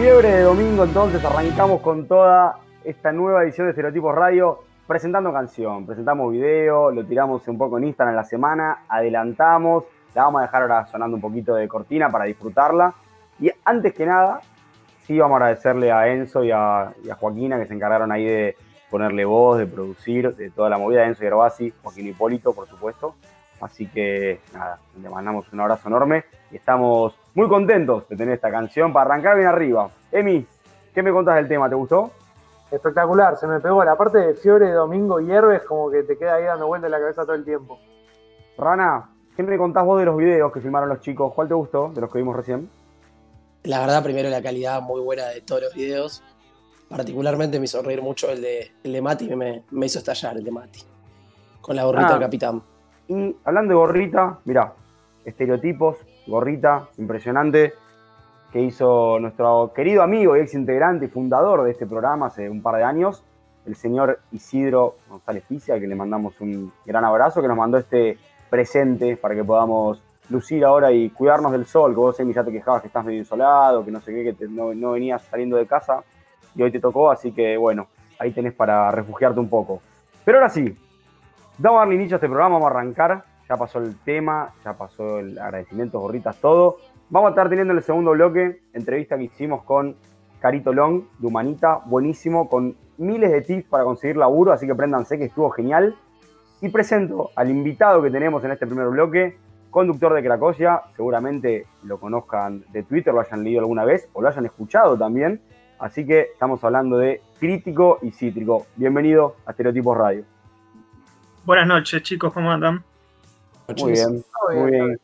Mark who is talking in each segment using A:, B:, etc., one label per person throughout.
A: Fiebre de domingo, entonces arrancamos con toda esta nueva edición de Estereotipos Radio, presentando canción, presentamos video, lo tiramos un poco en Instagram en la semana, adelantamos, la vamos a dejar ahora sonando un poquito de cortina para disfrutarla. Y antes que nada, sí vamos a agradecerle a Enzo y a, y a Joaquina que se encargaron ahí de ponerle voz, de producir, de toda la movida, Enzo Yerbasi, Joaquín Hipólito, por supuesto. Así que nada, le mandamos un abrazo enorme y estamos muy contentos de tener esta canción para arrancar bien arriba. Emi, ¿qué me contás del tema? ¿Te gustó?
B: Espectacular, se me pegó la parte de fiebre de domingo y herbes como que te queda ahí dando vuelta en la cabeza todo el tiempo.
A: Rana, ¿qué me contás vos de los videos que filmaron los chicos? ¿Cuál te gustó de los que vimos recién?
C: La verdad, primero la calidad muy buena de todos los videos. Particularmente me hizo reír mucho el de, el de Mati, me, me hizo estallar el de Mati. Con la gorrita
A: Ah.
C: del capitán.
A: Y hablando de gorrita, mirá, estereotipos, gorrita, impresionante, que hizo nuestro querido amigo y ex integrante y fundador de este programa hace un par de años, el señor Isidro González Picia, al que le mandamos un gran abrazo, que nos mandó este presente para que podamos lucir ahora y cuidarnos del sol, que vos, Emi, ya te quejabas que estás medio insolado, que no sé qué, que te- no, venías saliendo de casa, y hoy te tocó, así que bueno, ahí tenés para refugiarte un poco. Pero ahora sí, Vamos a darle inicio a este programa, vamos a arrancar. Ya pasó el tema, ya pasó el agradecimiento, gorritas, todo. Vamos a estar teniendo en el segundo bloque entrevista que hicimos con Carito Long de Humanita, buenísimo, con miles de tips para conseguir laburo, así que préndanse que estuvo genial. Y presento al invitado que tenemos en este primer bloque, conductor de Cracosia, seguramente lo conozcan de Twitter, lo hayan leído alguna vez o lo hayan escuchado también. Así que estamos hablando de Crítico y Cítrico. Bienvenido a Estereotipos Radio.
D: Buenas noches, chicos, ¿cómo andan?
A: Muy bien, muy
B: bien,
A: bien.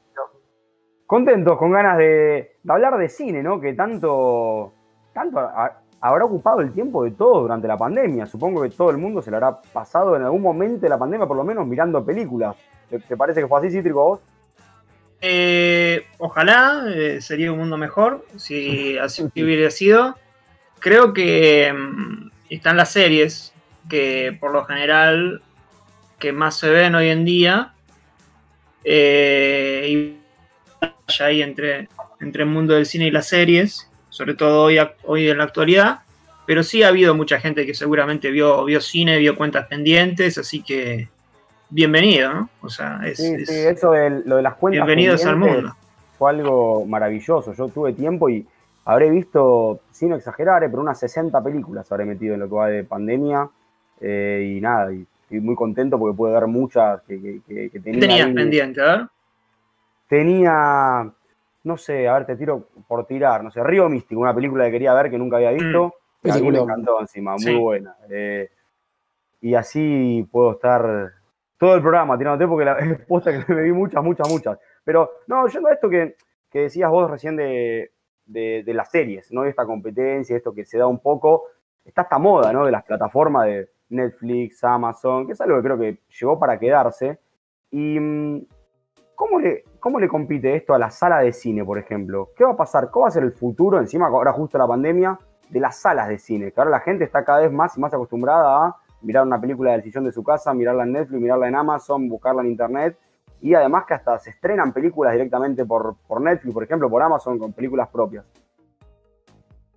A: Contentos, con ganas de, de hablar de cine, ¿no? Que tanto, tanto ha- habrá ocupado el tiempo de todos durante la pandemia. Supongo que todo el mundo se lo habrá pasado en algún momento de la pandemia, por lo menos mirando películas. ¿Te, te parece que fue así, Cítrico, vos?
D: Eh, ojalá eh, sería un mundo mejor si así hubiera sido. Creo que mm, están las series que por lo general que más se ven hoy en día eh, y ahí entre, entre el mundo del cine y las series, sobre todo hoy, hoy en la actualidad. Pero sí ha habido mucha gente que seguramente vio, vio cine, vio cuentas pendientes, así que bienvenido, ¿no? O sea, es,
A: Sí,
D: es-
A: sí, eso de lo de las cuentas
D: bienvenidos al mundo.
A: fue algo maravilloso. Yo tuve tiempo y habré visto, sin exagerar, eh, pero unas 60 películas habré metido en lo que va de pandemia. eh, y nada, y estoy muy contento porque pude ver muchas que, que- que- que
D: ¿Qué
A: tenía.
D: tenías
A: ahí.
D: pendiente? A ver.
A: Tenía, no sé, a ver, te tiro por tirar, no sé, Río Místico, una película que quería ver que nunca había visto. que a mí me encantó encima, muy buena. Eh, y así puedo estar todo el programa tirándote porque la es posta que me vi muchas, muchas, muchas. Pero no, yendo a esto que, que decías vos recién de, de, de las series, ¿no? De esta competencia, esto que se da un poco, está esta moda, ¿no? De las plataformas de Netflix, Amazon, que es algo que creo que llegó para quedarse. Y mm, ¿cómo le, cómo le compite esto a la sala de cine, por ejemplo? ¿Qué va a pasar? ¿Cómo va a ser el futuro, encima ahora justo la pandemia, de las salas de cine? Que ahora la gente está cada vez más y más acostumbrada a mirar una película del sillón de su casa, mirarla en Netflix, mirarla en Amazon, buscarla en Internet. Y además que hasta se estrenan películas directamente por, por Netflix, por ejemplo, por Amazon, con películas propias.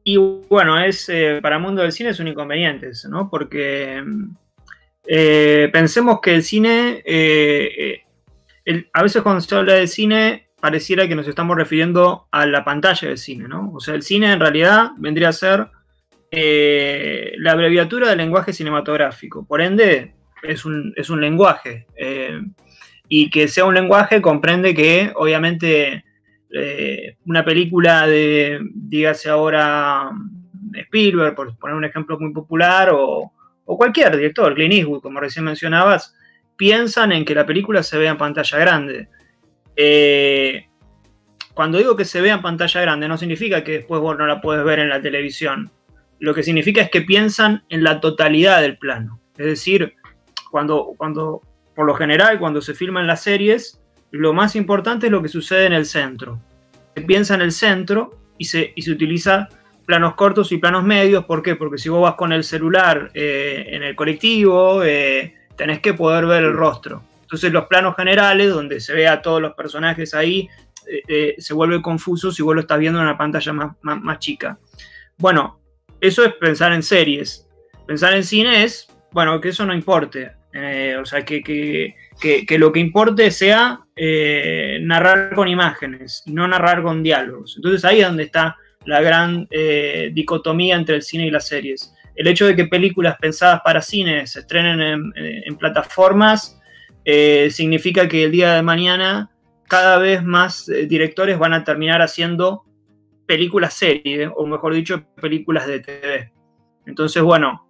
D: Y bueno, es eh, para el mundo del cine es un inconveniente, eso, ¿no? Porque mm, eh, pensemos que el cine, eh, a veces cuando se habla de cine, pareciera que nos estamos refiriendo a la pantalla del cine, ¿no? O sea, el cine en realidad vendría a ser la abreviatura del lenguaje cinematográfico. Por ende, es un, es un lenguaje. y que sea un lenguaje comprende que, obviamente, eh, una película de, dígase ahora, Spielberg, por poner un ejemplo muy popular, o, cualquier director, Clint Eastwood, como recién mencionabas, piensan en que la película se vea en pantalla grande. Eh, cuando digo que se vea en pantalla grande, no significa que después vos no la puedes ver en la televisión. Lo que significa es que piensan en la totalidad del plano. Es decir, cuando, cuando por lo general, cuando se filman las series, lo más importante es lo que sucede en el centro. Se piensa en el centro y se, y se utiliza planos cortos y planos medios. ¿Por qué? Porque si vos vas con el celular eh, en el colectivo, eh, tenés que poder ver el rostro. Entonces los planos generales, donde se ve a todos los personajes ahí, eh, se vuelve confuso si vos lo estás viendo en una pantalla más, más, más chica. Bueno, eso es pensar en series. Pensar en cine es, bueno, que eso no importe. O sea, que, que, lo que importe sea eh, narrar con imágenes no narrar con diálogos. Entonces ahí es donde está la gran eh, dicotomía entre el cine y las series. El hecho de que películas pensadas para cine se estrenen en, plataformas significa que el día de mañana cada vez más directores van a terminar haciendo películas serie, o mejor dicho, películas de TV. Entonces, bueno,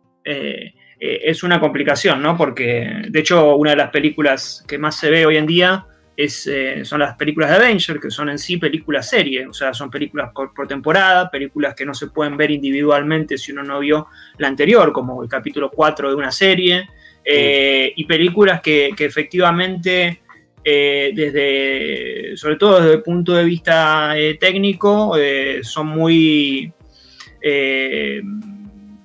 D: eh, es una complicación, ¿no? Porque, de hecho, una de las películas que más se ve hoy en día es, eh, son las películas de Avenger, que son en sí películas serie, o sea, son películas por, temporada, películas que no se pueden ver individualmente si uno no vio la anterior, como el capítulo 4 de una serie, eh, y películas que, efectivamente, desde, sobre todo desde el punto de vista técnico, son muy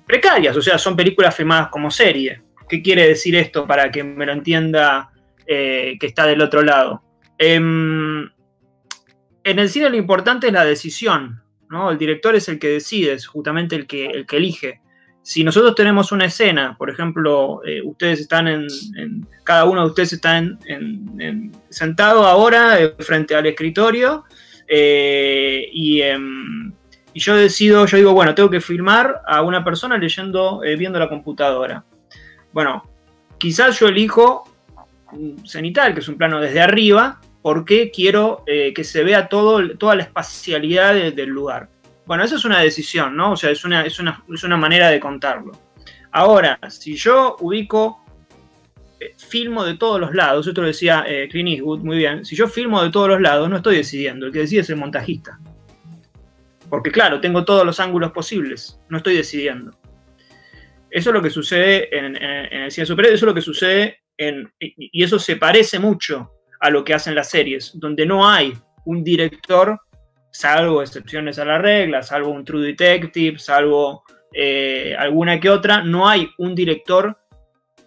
D: precarias, o sea, son películas filmadas como serie. ¿Qué quiere decir esto para que me lo entienda eh, que está del otro lado? Em, en el cine lo importante es la decisión, ¿no? El director es el que decide, es justamente el que, el que elige. Si nosotros tenemos una escena, por ejemplo, eh, ustedes están en, cada uno de ustedes está en, sentado ahora eh, frente al escritorio y em, y yo decido, yo digo, bueno, tengo que filmar a una persona leyendo, eh, viendo la computadora. Bueno, quizás yo elijo un cenital, que es un plano desde arriba, porque quiero eh, que se vea toda la espacialidad del lugar. Bueno, esa es una decisión, ¿no? O sea, es una, es una, manera de contarlo. Ahora, si yo ubico, eh, filmo de todos los lados, esto lo decía Clint Eastwood muy bien, si yo filmo de todos los lados, no estoy decidiendo, el que decide es el montajista. Porque claro, tengo todos los ángulos posibles, no estoy decidiendo. Eso es lo que sucede en, el cine superior, eso es lo que sucede en, y eso se parece mucho a lo que hacen las series, donde no hay un director, salvo excepciones a la regla, salvo un True Detective, salvo eh, alguna que otra, no hay un director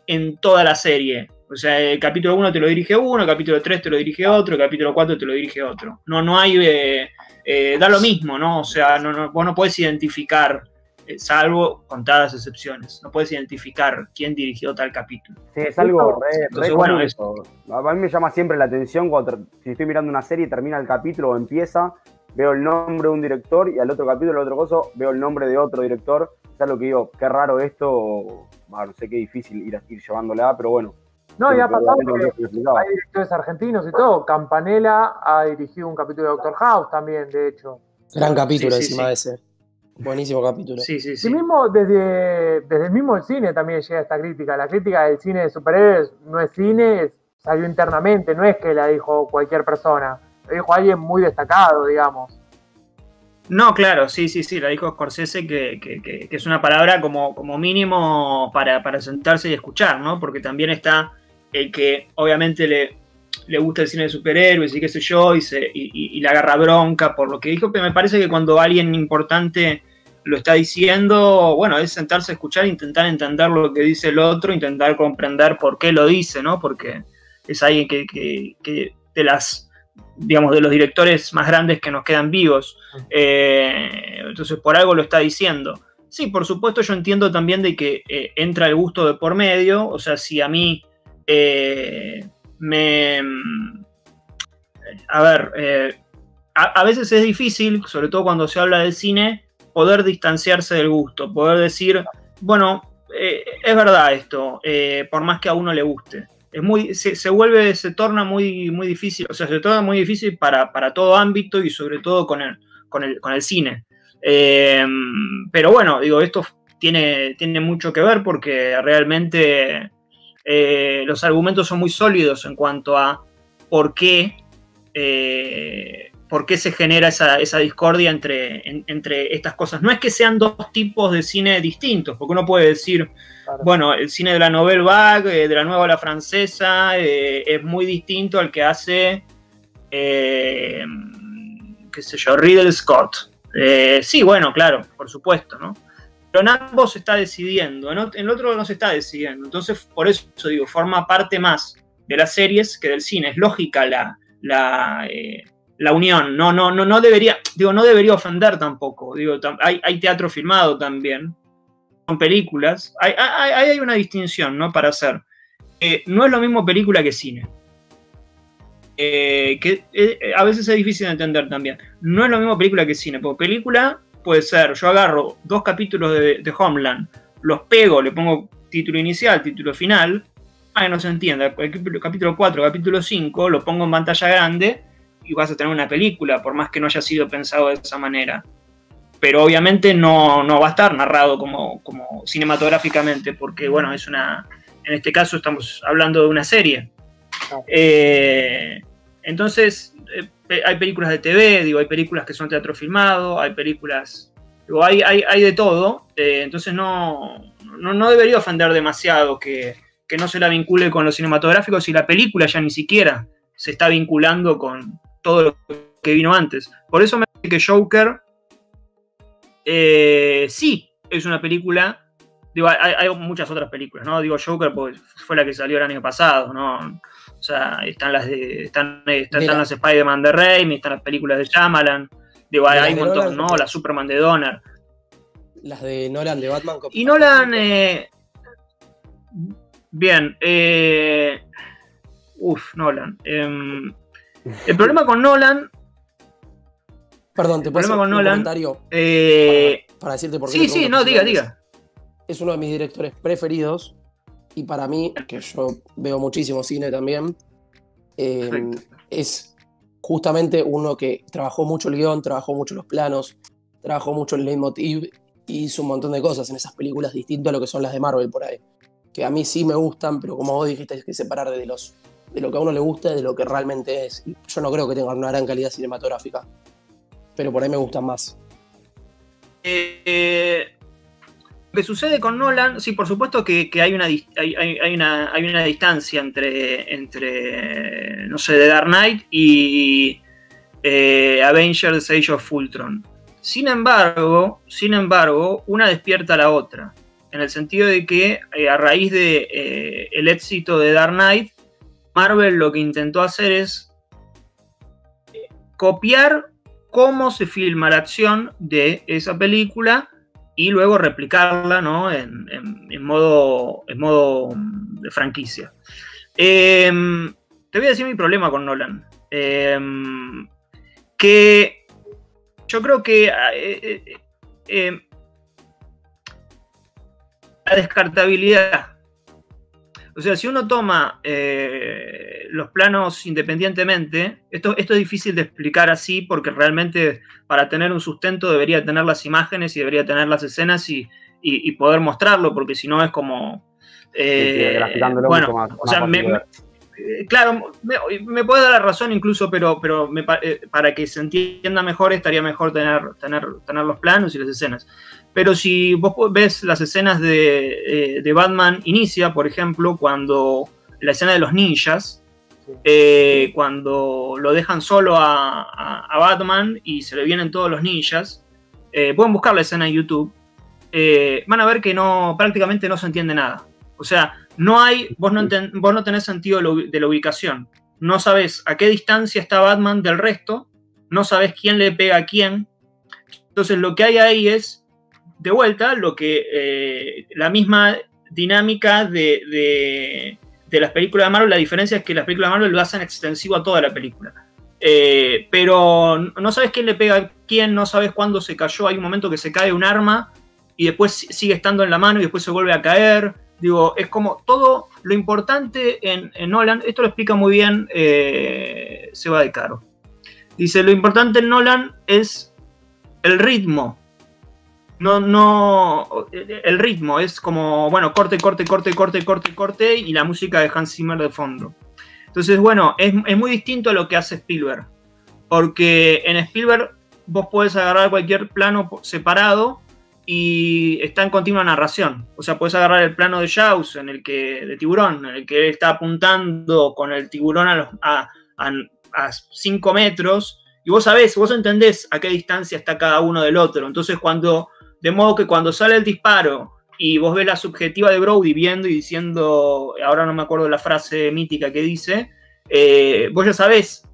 D: en toda la serie. O sea, el capítulo 1 te lo dirige uno, el capítulo 3 te lo dirige otro, el capítulo 4 te lo dirige otro. No, no hay eh, eh, da lo mismo, ¿no? O sea, no, vos no puedes identificar, eh, salvo contadas excepciones, no puedes identificar quién dirigió tal capítulo.
A: Sí, es algo re, bueno, eso. A mí me llama siempre la atención cuando si estoy mirando una serie y termina el capítulo o empieza, veo el nombre de un director y al otro capítulo, al otro coso, veo el nombre de otro director. Es algo que digo, qué raro esto, no sé qué difícil ir, ir llevándola, pero bueno,
B: no, ya ha pasado que hay directores argentinos y todo. Campanella ha dirigido un capítulo de Doctor House también, de hecho.
C: Gran capítulo encima de ese. Buenísimo capítulo.
B: Sí, sí, sí. Y mismo desde, desde el mismo cine también llega esta crítica. La crítica del cine de superhéroes no es cine, salió internamente, no es que la dijo cualquier persona. La dijo alguien muy destacado, digamos.
D: No, claro, sí, sí, sí, la dijo Scorsese, que, que, que, es una palabra como, como mínimo para, para, sentarse y escuchar, ¿no? Porque también está el que obviamente le, le gusta el cine de superhéroes y qué sé yo, y, se, y, le agarra bronca por lo que dijo, pero me parece que cuando alguien importante lo está diciendo, bueno, es sentarse a escuchar, intentar entender lo que dice el otro, intentar comprender por qué lo dice, ¿no? Porque es alguien que, que, de las, digamos, de los directores más grandes que nos quedan vivos. Eh, entonces, por algo lo está diciendo. Sí, por supuesto, yo entiendo también de que eh, entra el gusto de por medio, o sea, si a mí eh, me... A ver, a, veces es difícil, sobre todo cuando se habla del cine, poder distanciarse del gusto, poder decir, bueno, eh, es verdad esto, por más que a uno le guste. Es muy, se, vuelve, se torna muy, muy difícil, o sea, se torna muy difícil para, todo ámbito y sobre todo con el, con el, cine. pero bueno, digo, esto tiene, tiene mucho que ver porque realmente eh, los argumentos son muy sólidos en cuanto a por qué, eh, por qué se genera esa, discordia entre, entre estas cosas. No es que sean dos tipos de cine distintos, porque uno puede decir, bueno, el cine de la Nouvelle Vague, eh, de la nueva la francesa, es muy distinto al que hace, qué sé yo, Riddle Scott. sí, bueno, claro, por supuesto, ¿no? pero en ambos se está decidiendo, en el otro no se está decidiendo. Entonces, por eso digo, forma parte más de las series que del cine. Es lógica la, la, eh, la unión. No, no, no, no debería, digo, no debería ofender tampoco. Digo, hay, hay teatro filmado también. Son películas. Hay, hay, hay una distinción, ¿no? Para hacer. Eh, no es lo mismo película que cine. Eh, que eh, a veces es difícil de entender también. No es lo mismo película que cine, porque película puede ser, yo agarro dos capítulos de, Homeland, los pego, le pongo título inicial, título final, que no se entienda, capítulo 4, capítulo 5, lo pongo en pantalla grande y vas a tener una película, por más que no haya sido pensado de esa manera. Pero obviamente no, no va a estar narrado como, como cinematográficamente, porque bueno, es una. En este caso estamos hablando de una serie. Eh, entonces, eh, hay películas de TV, digo, hay películas que son teatro filmado, hay películas. Digo, hay, hay, hay de todo. Eh, entonces no, no, no, debería ofender demasiado que, que no se la vincule con lo cinematográfico si la película ya ni siquiera se está vinculando con, todo lo que vino antes. Por eso me parece que Joker eh, sí es una película. Digo, hay, muchas otras películas, ¿no? Digo, Joker pues, fue la que salió el año pasado, ¿no? O sea, están las de. Están, están, las Spider-Man de Raimi, están las películas de Shyamalan. Digo, hay, un montón, ¿no? La Superman de Donner.
C: Las de Nolan de Batman.
D: Y Nolan. Eh, bien. Eh, uf, Nolan. Em, el problema con Nolan.
C: Perdón, te
D: hacer un Nolan,
C: comentario eh, para, decirte por qué.
D: Sí, sí, no, diga, diga.
C: Es uno de mis directores preferidos y para mí, que yo veo muchísimo cine también, eh, es justamente uno que trabajó mucho el guion, trabajó mucho los planos, trabajó mucho el leitmotiv y hizo un montón de cosas en esas películas distintas a lo que son las de Marvel por ahí. Que a mí sí me gustan, pero como vos dijiste, hay que separar de los de lo que a uno le gusta, de lo que realmente es. Y yo no creo que tenga una gran calidad cinematográfica, pero por ahí me gustan más.
D: Eh, lo que sucede con Nolan, sí, por supuesto que, hay, una, hay, una, hay una distancia entre, entre, no sé, The Dark Knight y eh, Avengers Age of Ultron. Sin embargo, sin embargo, una despierta a la otra. En el sentido de que eh, a raíz de eh, el éxito de Dark Knight, Marvel lo que intentó hacer es eh, copiar cómo se filma la acción de esa película y luego replicarla ¿no? en, modo, en modo mm, de franquicia. Em, te voy a decir mi problema con Nolan. Em, que yo creo que eh, eh, em, la descartabilidad o sea, si uno toma eh, los planos independientemente, esto, esto es difícil de explicar así porque realmente para tener un sustento debería tener las imágenes y debería tener las escenas y, poder mostrarlo, porque si no es como...
A: Eh, bueno, o sea,
D: eh, claro, me, puede dar la razón incluso, pero, pero para que se entienda mejor estaría mejor tener, tener, tener los planos y las escenas. Pero si vos ves las escenas de, eh, Batman Inicia, por ejemplo, cuando la escena de los ninjas, eh, cuando lo dejan solo a, Batman y se le vienen todos los ninjas, eh, pueden buscar la escena en YouTube, van a ver que no, prácticamente no se entiende nada. O sea, no hay, vos no, vos no tenés sentido de la ubicación. No sabes a qué distancia está Batman del resto, no sabes quién le pega a quién. Entonces lo que hay ahí es de vuelta lo que eh, la misma dinámica de, las películas de Marvel, la diferencia es que las películas de Marvel lo hacen extensivo a toda la película. Eh, pero no sabes quién le pega a quién, no sabes cuándo se cayó, hay un momento que se cae un arma y después sigue estando en la mano y después se vuelve a caer. Digo, es como todo lo importante en, Nolan, esto lo explica muy bien eh, Seba de Caro. Dice, lo importante en Nolan es el ritmo, no, no, el ritmo es como, bueno, corte, corte, corte, corte, corte, corte y la música de Hans Zimmer de fondo. Entonces, bueno, es, muy distinto a lo que hace Spielberg, porque en Spielberg vos podés agarrar cualquier plano separado y está en continua narración. O sea, puedes agarrar el plano de Jaws, en el que, de tiburón, en el que él está apuntando con el tiburón a, a 5 metros, y vos sabés, vos entendés a qué distancia está cada uno del otro. Entonces, cuando de modo que cuando sale el disparo y vos ves la subjetiva de Brody viendo y diciendo, ahora no me acuerdo la frase mítica que dice, eh, vos ya sabés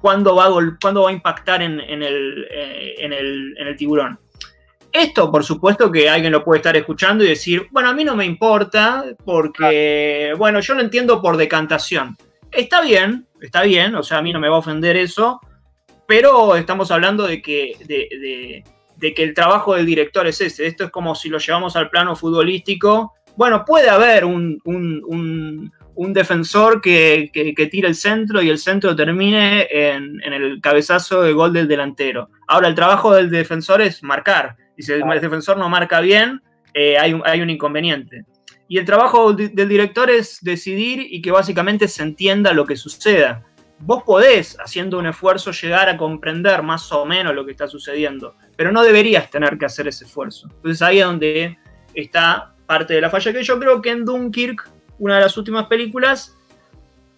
D: cuándo va a, cuándo va a impactar en, el, en, el, en el tiburón. Esto, por supuesto, que alguien lo puede estar escuchando y decir, bueno, a mí no me importa porque, bueno, yo lo entiendo por decantación. Está bien, está bien, o sea, a mí no me va a ofender eso, pero estamos hablando de que, de, que el trabajo del director es ese. Esto es como si lo llevamos al plano futbolístico. Bueno, puede haber un, defensor que, que, tire el centro y el centro termine en, en, el cabezazo de gol del delantero. Ahora, el trabajo del defensor es marcar. Y si el defensor no marca bien, eh, hay, un, hay, un, inconveniente. Y el trabajo del director es decidir y que básicamente se entienda lo que suceda. Vos podés, haciendo un esfuerzo, llegar a comprender más o menos lo que está sucediendo, pero no deberías tener que hacer ese esfuerzo. Entonces ahí es donde está parte de la falla, que yo creo que en Dunkirk, una de las últimas películas,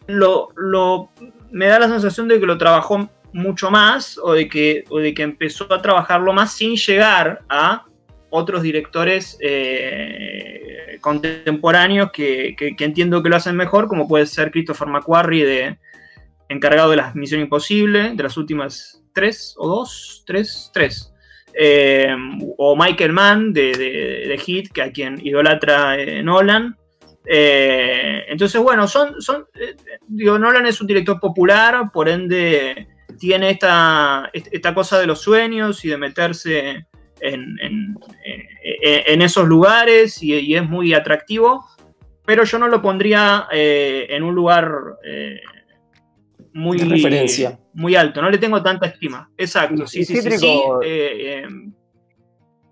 D: lo, lo, me da la sensación de que lo trabajó mucho más o de, que, de que empezó a trabajarlo más sin llegar a otros directores eh, contemporáneos que, entiendo que lo hacen mejor, como puede ser Christopher McQuarrie, de, encargado de las Misión Imposible, de las últimas tres o dos, tres, tres. Eh, o Michael Mann de, de, Hit, que a quien idolatra eh, Nolan. entonces, bueno, son, son digo, Nolan es un director popular, por ende tiene esta, esta cosa de los sueños y de meterse en, esos lugares y, es muy atractivo, pero yo no lo pondría eh, en un lugar eh, muy,
C: referencia.
D: Muy alto, no le tengo tanta estima. Exacto, sí, sí, sí, sí, eh,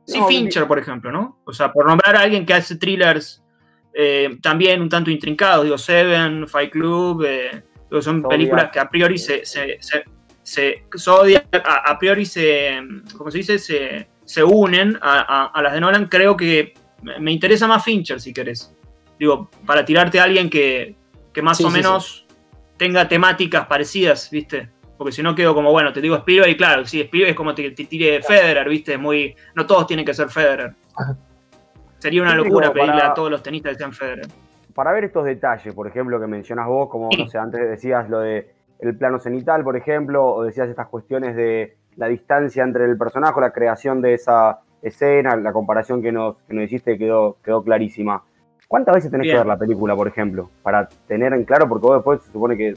D: sí Fincher, por ejemplo, ¿no? O sea, por nombrar a alguien que hace thrillers también un tanto intrincados, digo, Seven, Fight Club, son películas que a priori se, se, a, priori se, como se dice, se, se unen a, las de Nolan, creo que me interesa más Fincher, si querés. Digo, para tirarte a alguien que, más o menos tenga temáticas parecidas, ¿viste? Porque si no quedo como, bueno, te digo Spielberg y claro, si Spielberg es como te, te tire Federer, ¿viste? Muy, no todos tienen que ser Federer. Sería una locura pedirle a todos los tenistas que sean Federer.
A: Para ver estos detalles, por ejemplo, que mencionas vos, como, no sé, antes decías lo de el plano cenital, por ejemplo, o decías estas cuestiones de la distancia entre el personaje, la creación de esa escena, la comparación que nos, que nos hiciste quedó, quedó clarísima. ¿Cuántas veces tenés que ver la película, por ejemplo? Para tener en claro, porque vos después se supone que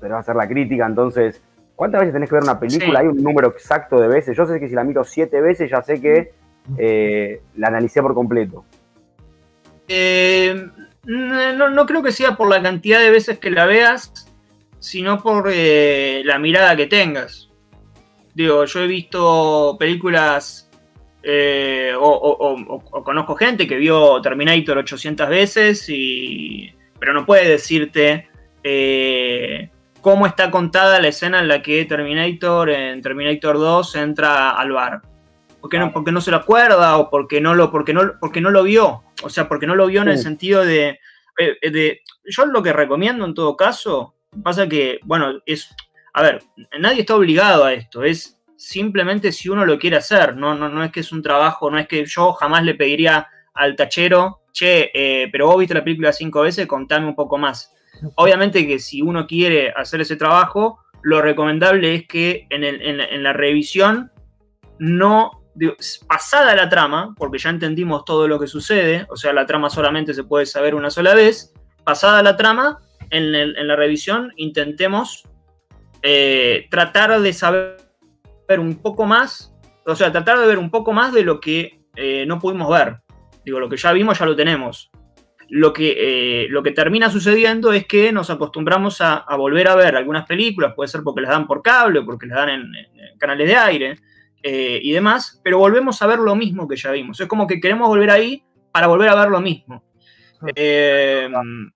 A: te va a hacer la crítica, entonces, ¿cuántas veces tenés que ver una película? ¿Hay un número exacto de veces? Yo sé que si la miro siete veces ya sé que eh, la analicé por completo.
D: Eh, no, no creo que sea por la cantidad de veces que la veas, sino por eh, la mirada que tengas. Digo, yo he visto películas eh, o, conozco gente que vio Terminator 800 veces, y, pero no puede decirte eh, cómo está contada la escena en la que Terminator en Terminator 2 entra al bar. Porque no, porque no se lo acuerda o porque no lo, porque no, porque no lo vio. O sea, porque no lo vio en el sentido de, de... Yo lo que recomiendo en todo caso Pasa que, bueno, es. A ver, nadie está obligado a esto. Es simplemente si uno lo quiere hacer. No, no, no es que es un trabajo, no es que yo jamás le pediría al tachero, che, eh, pero vos viste la película cinco veces, contame un poco más. Obviamente que si uno quiere hacer ese trabajo, lo recomendable es que en, la revisión no pasada la trama, porque ya entendimos todo lo que sucede, o sea, la trama solamente se puede saber una sola vez, pasada la trama, en, la revisión intentemos eh, tratar de saber un poco más, o sea, tratar de ver un poco más de lo que eh, no pudimos ver. Digo, lo que ya vimos ya lo tenemos. Lo que, eh, lo que termina sucediendo es que nos acostumbramos a, volver a ver algunas películas, puede ser porque las dan por cable, porque las dan en, canales de aire y demás, pero volvemos a ver lo mismo que ya vimos. Es como que queremos volver ahí para volver a ver lo mismo. Eh,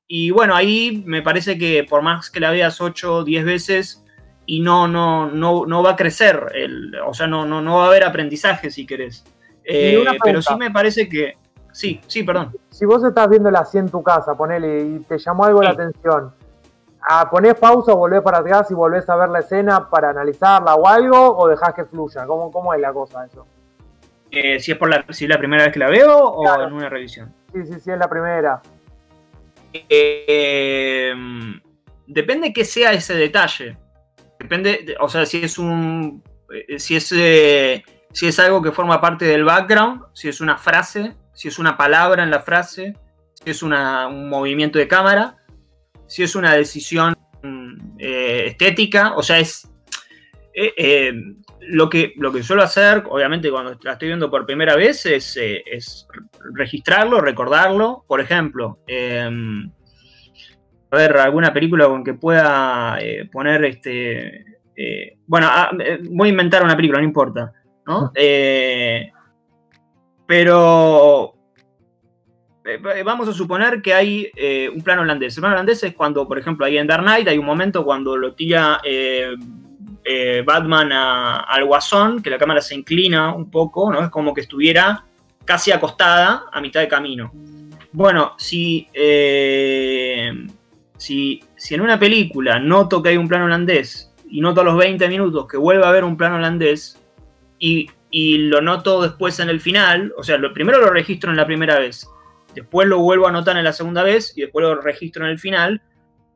D: y bueno, ahí me parece que por más que la veas 8 o 10 veces y no, no, no, no va a crecer, el, o sea, no, no, no va a haber aprendizaje si querés. Eh, pero sí me parece que... Sí, sí, perdón.
B: Si vos estás viéndola así en tu casa, ponele, y te llamó algo la atención, ¿a ¿ponés pausa volvés para atrás y volvés a ver la escena para analizarla o algo, o dejás que fluya? ¿Cómo, cómo es la cosa eso?
D: Eh, si es por la, si la primera vez que la veo o en una revisión.
B: Sí, sí, sí, es la primera.
D: Eh, depende que sea ese detalle. Depende, o sea, si es un. Eh, si es, eh, si es algo que forma parte del background, si es una frase, si es una palabra en la frase, si es un movimiento de cámara, si es una decisión eh, estética, o sea, es. lo, que, lo que suelo hacer, obviamente, cuando la estoy viendo por primera vez, es, es registrarlo, recordarlo. Por ejemplo, em, a ver alguna película con que pueda eh, poner este. Eh, bueno, ah, eh, voy a inventar una película, no importa. ¿no? Pero vamos a suponer que hay un plano holandés. El plano holandés es cuando, por ejemplo, ahí en Dark Knight hay un momento cuando lo tira Batman al guasón, que la cámara se inclina un poco, ¿no? Es como que estuviera casi acostada a mitad de camino. Bueno, si si, en una película noto que hay un plano holandés y noto a los 20 minutos que vuelve a haber un plano holandés y, lo noto después en el final, o sea, lo, primero lo registro en la primera vez, después lo vuelvo a notar en la segunda vez y después lo registro en el final,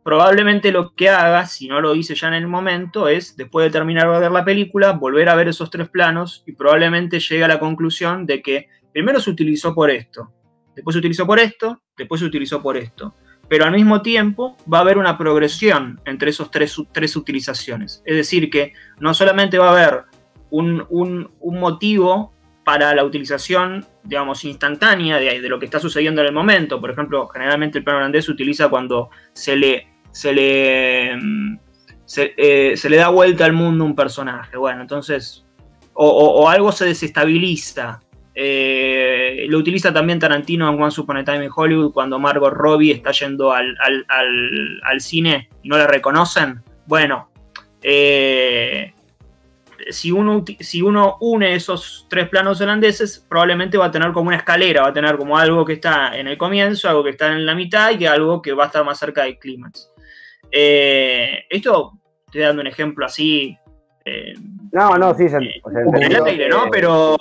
D: probablemente lo que haga, si no lo hice ya en el momento, es, después de terminar de ver la película, volver a ver esos tres planos y probablemente llegue a la conclusión de que primero se utilizó por esto, después se utilizó por esto, después se utilizó por esto pero al mismo tiempo va a haber una progresión entre esos tres, tres utilizaciones. Es decir, que no solamente va a haber un, motivo para la utilización, digamos, instantánea de, de, lo que está sucediendo en el momento. Por ejemplo, generalmente el plano holandés se utiliza cuando se le, se le, mm, eh, se, le da vuelta al mundo un personaje. Bueno, entonces, o algo se desestabiliza eh, lo utiliza también Tarantino en One Upon a Time in Hollywood cuando Margot Robbie está yendo al, cine y no la reconocen. Bueno, eh, si, uno, si uno une esos tres planos holandeses, probablemente va a tener como una escalera, va a tener como algo que está en el comienzo, algo que está en la mitad y algo que va a estar más cerca del clímax. Eh, esto estoy dando un ejemplo así.
A: no, no, sí,
D: ¿no? Pero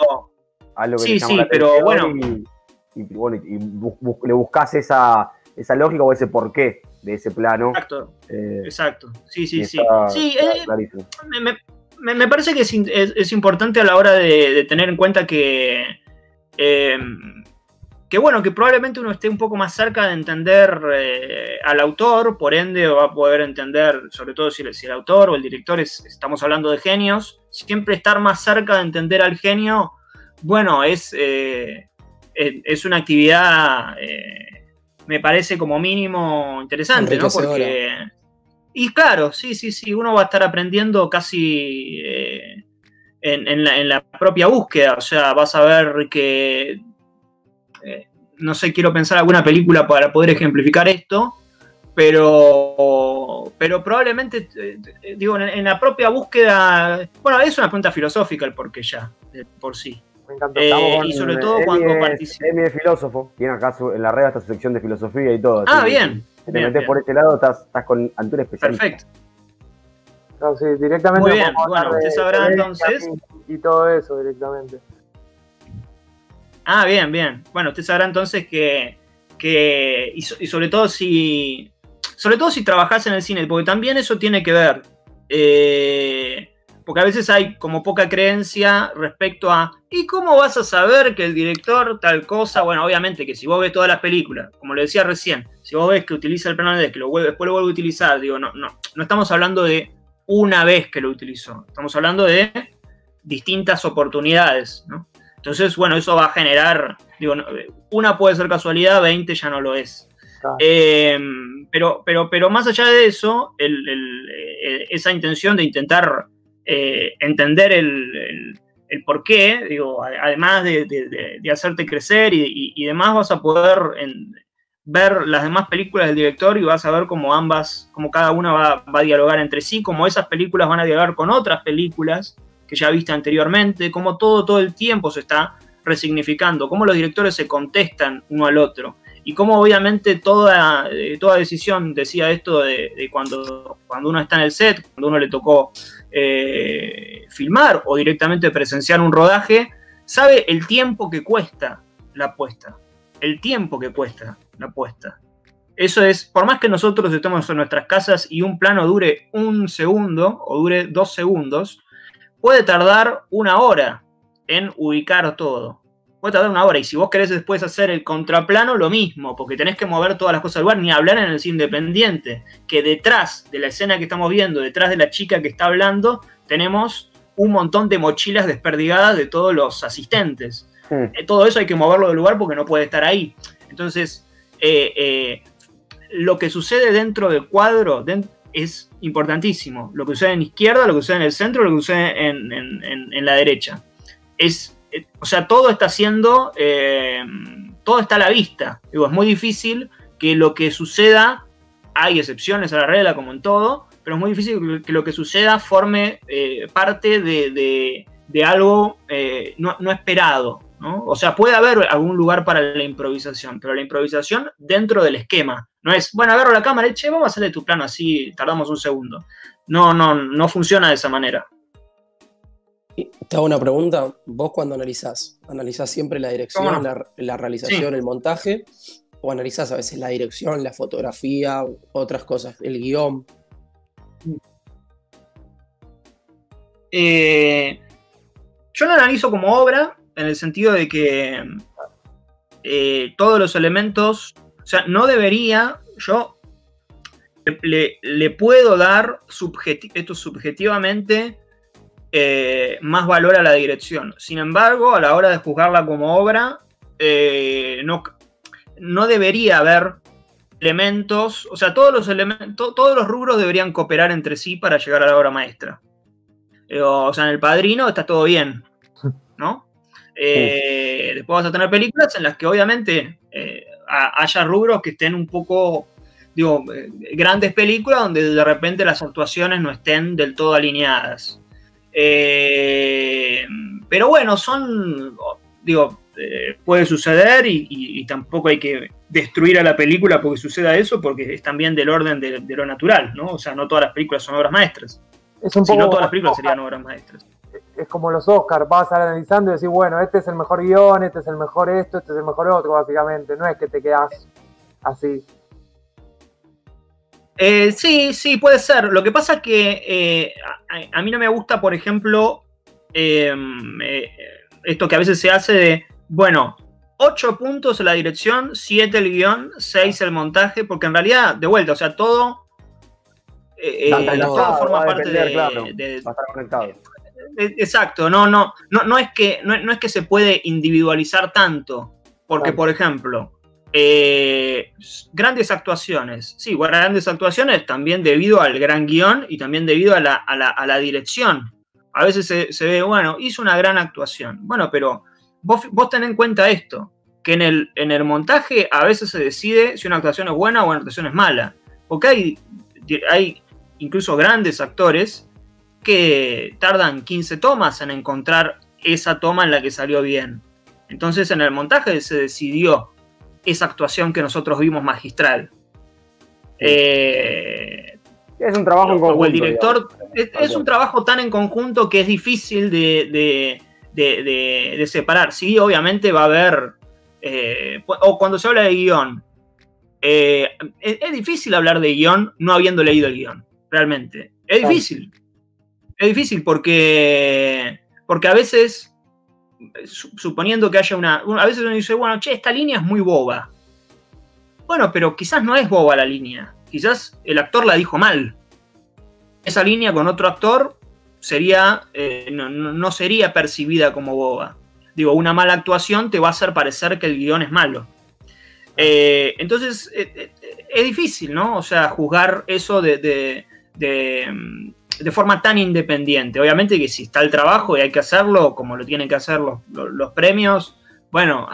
A: sí, sí, pero bueno. Y, bueno, y le buscas esa, esa lógica o ese porqué de ese plano.
D: Exacto, eh, exacto. Sí, sí, sí. sí eh, me, parece que es, importante a la hora de, tener en cuenta que, eh, que, bueno, que probablemente uno esté un poco más cerca de entender al autor, por ende va a poder entender, sobre todo si, si el autor o el director es, estamos hablando de genios, siempre estar más cerca de entender al genio bueno, es, eh, es una actividad, eh, me parece como mínimo interesante, ¿no? Porque... Y claro, sí, sí, sí, uno va a estar aprendiendo casi eh, en, la, propia búsqueda, o sea, vas a ver que, no sé, quiero pensar alguna película para poder ejemplificar esto, pero, pero probablemente, digo, en, la propia búsqueda, bueno, es una pregunta filosófica el porqué ya, por sí.
A: Me encanta. Eh, y sobre todo cuando participa. Emi es filósofo, tiene acá en la red esta su sección de filosofía y todo.
D: Ah, bien.
A: Si te metes por este lado, estás, estás con altura especial.
D: Perfecto.
B: Sí, directamente.
D: Muy bien, bueno, usted sabrá entonces.
B: Y, todo eso directamente.
D: Ah, bien, bien. Bueno, usted sabrá entonces que. que y, sobre todo si. Sobre todo si trabajas en el cine, porque también eso tiene que ver. Eh, porque a veces hay como poca creencia respecto a, ¿y cómo vas a saber que el director tal cosa? Bueno, obviamente que si vos ves todas las películas, como le decía recién, si vos ves que utiliza el plano de que lo vuelve, después lo vuelve a utilizar, digo, no, no, no estamos hablando de una vez que lo utilizó, estamos hablando de distintas oportunidades, ¿no? Entonces, bueno, eso va a generar, digo, una puede ser casualidad, 20 ya no lo es. Eh, pero, pero, pero más allá de eso, eh, esa intención de intentar eh, entender el, el, por qué, digo, además de, hacerte crecer y, demás, vas a poder ver las demás películas del director y vas a ver cómo ambas, cómo cada una va, a dialogar entre sí, cómo esas películas van a dialogar con otras películas que ya viste anteriormente, cómo todo, todo el tiempo se está resignificando, cómo los directores se contestan uno al otro y cómo obviamente toda, eh, toda decisión, decía esto de, de, cuando, cuando uno está en el set, cuando uno le tocó eh, filmar o directamente presenciar un rodaje, sabe el tiempo que cuesta la apuesta. El tiempo que cuesta la apuesta. Eso es, por más que nosotros estemos en nuestras casas y un plano dure un segundo o dure dos segundos, puede tardar una hora en ubicar todo. Puede tardar una hora. Y si vos querés después hacer el contraplano, lo mismo, porque tenés que mover todas las cosas al lugar, ni hablar en el cine independiente, que detrás de la escena que estamos viendo, detrás de la chica que está hablando, tenemos un montón de mochilas desperdigadas de todos los asistentes. Hmm. Todo eso hay que moverlo del lugar porque no puede estar ahí. Entonces, eh, eh, lo que sucede dentro del cuadro es importantísimo. Lo que sucede en izquierda, lo que sucede en el centro, lo que sucede en, la derecha. Es, eh, o sea, todo está siendo, todo está a la vista. Digo, es muy difícil que lo que suceda, hay excepciones a la regla como en todo, pero es muy difícil que lo que suceda forme parte de, algo no, esperado. O sea, puede haber algún lugar para la improvisación, pero la improvisación dentro del esquema. No es, bueno, agarro la cámara y che, vamos a hacerle tu plano así, tardamos un segundo. No, no, no funciona de esa manera.
C: Te hago una pregunta. Vos cuando analizás, ¿analizás siempre la dirección, la, realización, el montaje? ¿O analizás a veces la dirección, la fotografía, otras cosas, el guion?
D: Eh, yo lo analizo como obra en el sentido de que eh, todos los elementos, o sea, no debería, yo le, puedo dar esto subjetivamente eh, más valor a la dirección. Sin embargo, a la hora de juzgarla como obra, eh, no, no debería haber elementos, o sea, todos los elementos, todos los rubros deberían cooperar entre sí para llegar a la obra maestra. O sea, en el padrino está todo bien, ¿no? Eh, después vas a tener películas en las que obviamente eh, haya rubros que estén un poco, digo, eh, grandes películas donde de repente las actuaciones no estén del todo alineadas. Pero bueno, son, digo, puede suceder y, tampoco hay que destruir a la película porque suceda eso, porque es también del orden de, lo natural, ¿no? O sea, no todas las películas son obras maestras. si no, todas las películas serían obras maestras
B: es como los Oscars, vas analizando y decís, bueno, este es el mejor guion, este es el mejor esto, este es el mejor otro, básicamente. No es que te quedas así.
D: Eh, sí, sí, puede ser. Lo que pasa es que eh, a, mí no me gusta, por ejemplo, em, eh, esto que a veces se hace de, bueno, 8 puntos la dirección, 7 el guion, 6 el montaje, porque en realidad, de vuelta, o sea, todo, todo forma parte de, de, eh, exacto, no, no, no, no, es que, no, es que se puede individualizar tanto, porque, por ejemplo, eh, grandes actuaciones, sí, grandes actuaciones también debido al gran guion y también debido a la, dirección. A veces se, ve, bueno, hizo una gran actuación. Bueno, pero vos, vos en cuenta esto, que en el, en el montaje a veces se decide si una actuación es buena o una actuación es mala. Porque hay, hay incluso grandes actores que tardan 15 tomas en encontrar esa toma en la que salió bien. Entonces en el montaje se decidió esa actuación que nosotros vimos magistral.
A: Eh, es un trabajo en conjunto.
D: el director es, un trabajo tan en conjunto que es difícil de, separar. Sí, obviamente va a haber. Eh, o cuando se habla de guion. Eh, es, difícil hablar de guion no habiendo leído el guion. Realmente. Es difícil. Es difícil porque, porque a veces, suponiendo que haya una... A veces uno dice, bueno, che, esta línea es muy boba. Bueno, pero quizás no es boba la línea. Quizás el actor la dijo mal. Esa línea con otro actor sería, eh, no, sería percibida como boba. Digo, una mala actuación te va a hacer parecer que el guion es malo. Eh, entonces, eh, es difícil, ¿no? O sea, juzgar eso de, de forma tan independiente. Obviamente que si está el trabajo y hay que hacerlo, como lo tienen que hacer los, premios, bueno,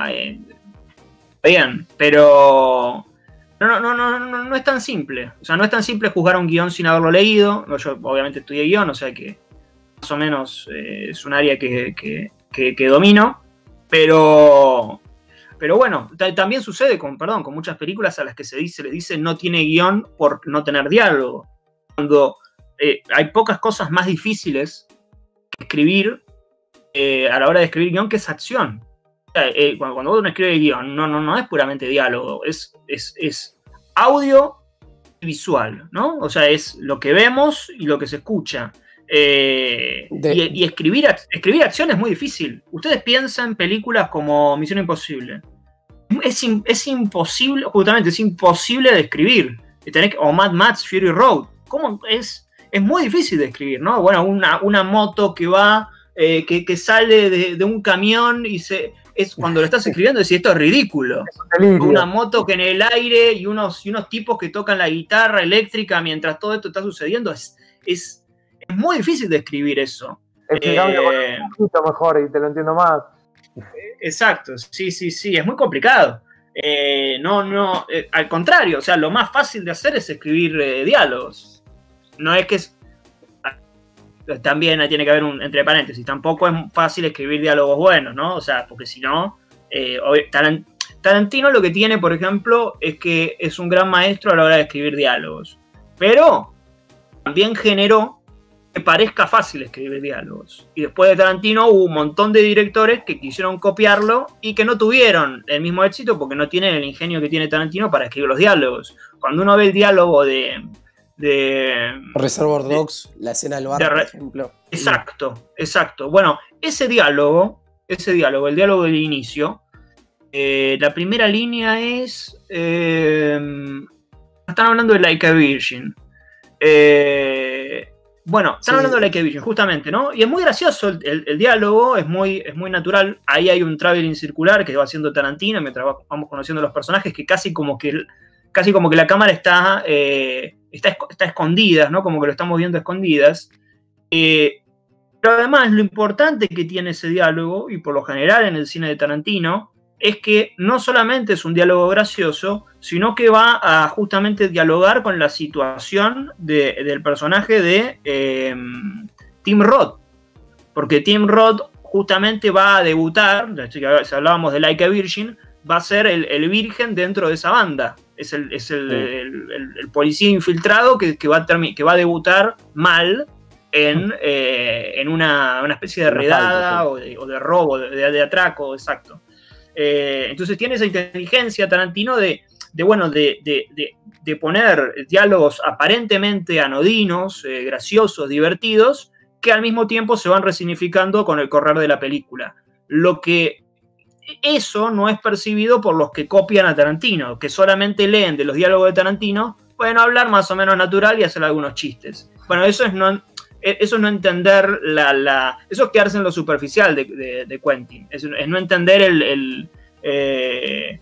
D: bien, pero no, no, no, no, no es tan simple. O sea, no es tan simple juzgar un guion sin haberlo leído. Yo obviamente estudié guion, o sea que más o menos eh, es un área que, que, domino, pero... Pero bueno, también sucede con, perdón, con muchas películas a las que se dice, le dice no tiene guion por no tener diálogo. Cuando eh, hay pocas cosas más difíciles que escribir eh, a la hora de escribir guion que es acción. Eh, cuando, uno escribe guion, no, no, no es puramente diálogo, es, es, audio y visual, ¿no? O sea, es lo que vemos y lo que se escucha. Eh,
C: De-
D: y, y escribir, escribir acción es muy difícil. Ustedes piensan en películas como Misión Imposible. Es, es imposible, justamente, es imposible de escribir. Tenés o Mad Max Fury Road. ¿Cómo es? Es muy difícil de escribir, ¿no? Bueno, una, una moto que va, eh, que, que sale de, de un camión y se. Es cuando lo estás escribiendo, decís, esto es ridículo
B: Es
D: una moto que en el aire y unos, y unos tipos que tocan la guitarra eléctrica mientras todo esto está sucediendo. Es, es, es muy difícil de escribir eso.
B: Explícame con
D: Eh,
B: un poquito mejor y te lo entiendo más.
D: exacto, sí, sí, sí, es muy complicado. Eh, no, no, eh, al contrario, o sea, lo más fácil de hacer es escribir eh, diálogos. No es que es. También tiene que haber un entre paréntesis. Tampoco es fácil escribir diálogos buenos, ¿no? O sea, porque si no. eh, Tarantino lo que tiene, por ejemplo, es que es un gran maestro a la hora de escribir diálogos. Pero también generó que parezca fácil escribir diálogos. Y después de Tarantino hubo un montón de directores que quisieron copiarlo y que no tuvieron el mismo éxito porque no tienen el ingenio que tiene Tarantino para escribir los diálogos. Cuando uno ve el diálogo de... de
C: Reservoir Dogs, la escena del bar,
D: de
C: por ejemplo.
D: Exacto, exacto. Bueno, ese diálogo, ese diálogo, el diálogo del inicio, eh, la primera línea es. eh, están hablando de Like a Virgin. Eh, bueno, están
C: Sí.
D: hablando de Like a Virgin, justamente, ¿no? Y es muy gracioso el, el- el diálogo, es muy, es muy natural. Ahí hay un traveling circular que va haciendo Tarantino mientras va- vamos conociendo los personajes, que casi como que, casi como que la cámara está, eh, está, está escondida, ¿no? Como que lo estamos viendo escondidas. Eh, pero además lo importante que tiene ese diálogo, y por lo general en el cine de Tarantino, es que no solamente es un diálogo gracioso, sino que va a justamente dialogar con la situación de- del personaje de eh, Tim Roth. Porque Tim Roth justamente va a debutar, si hablábamos de Like a Virgin, va a ser el virgen dentro de esa banda. Es el, es el, el- el- el policía infiltrado que, que va a que va a debutar mal en, eh, en una, una especie de redada o, de, o de robo, de, de- atraco, exacto. Eh, entonces tiene esa inteligencia Tarantino de, de bueno, de, de- de- de poner diálogos aparentemente anodinos, eh, graciosos, divertidos, que al mismo tiempo se van resignificando con el correr de la película. Lo que eso no es percibido por los que copian a Tarantino, que solamente leen de los diálogos de Tarantino, pueden hablar más o menos natural y hacer algunos chistes. Bueno, eso es no, eh, eso es no entender la, la- Eso es quedarse en lo superficial de, de- de Quentin. Es, es no entender el, el, eh,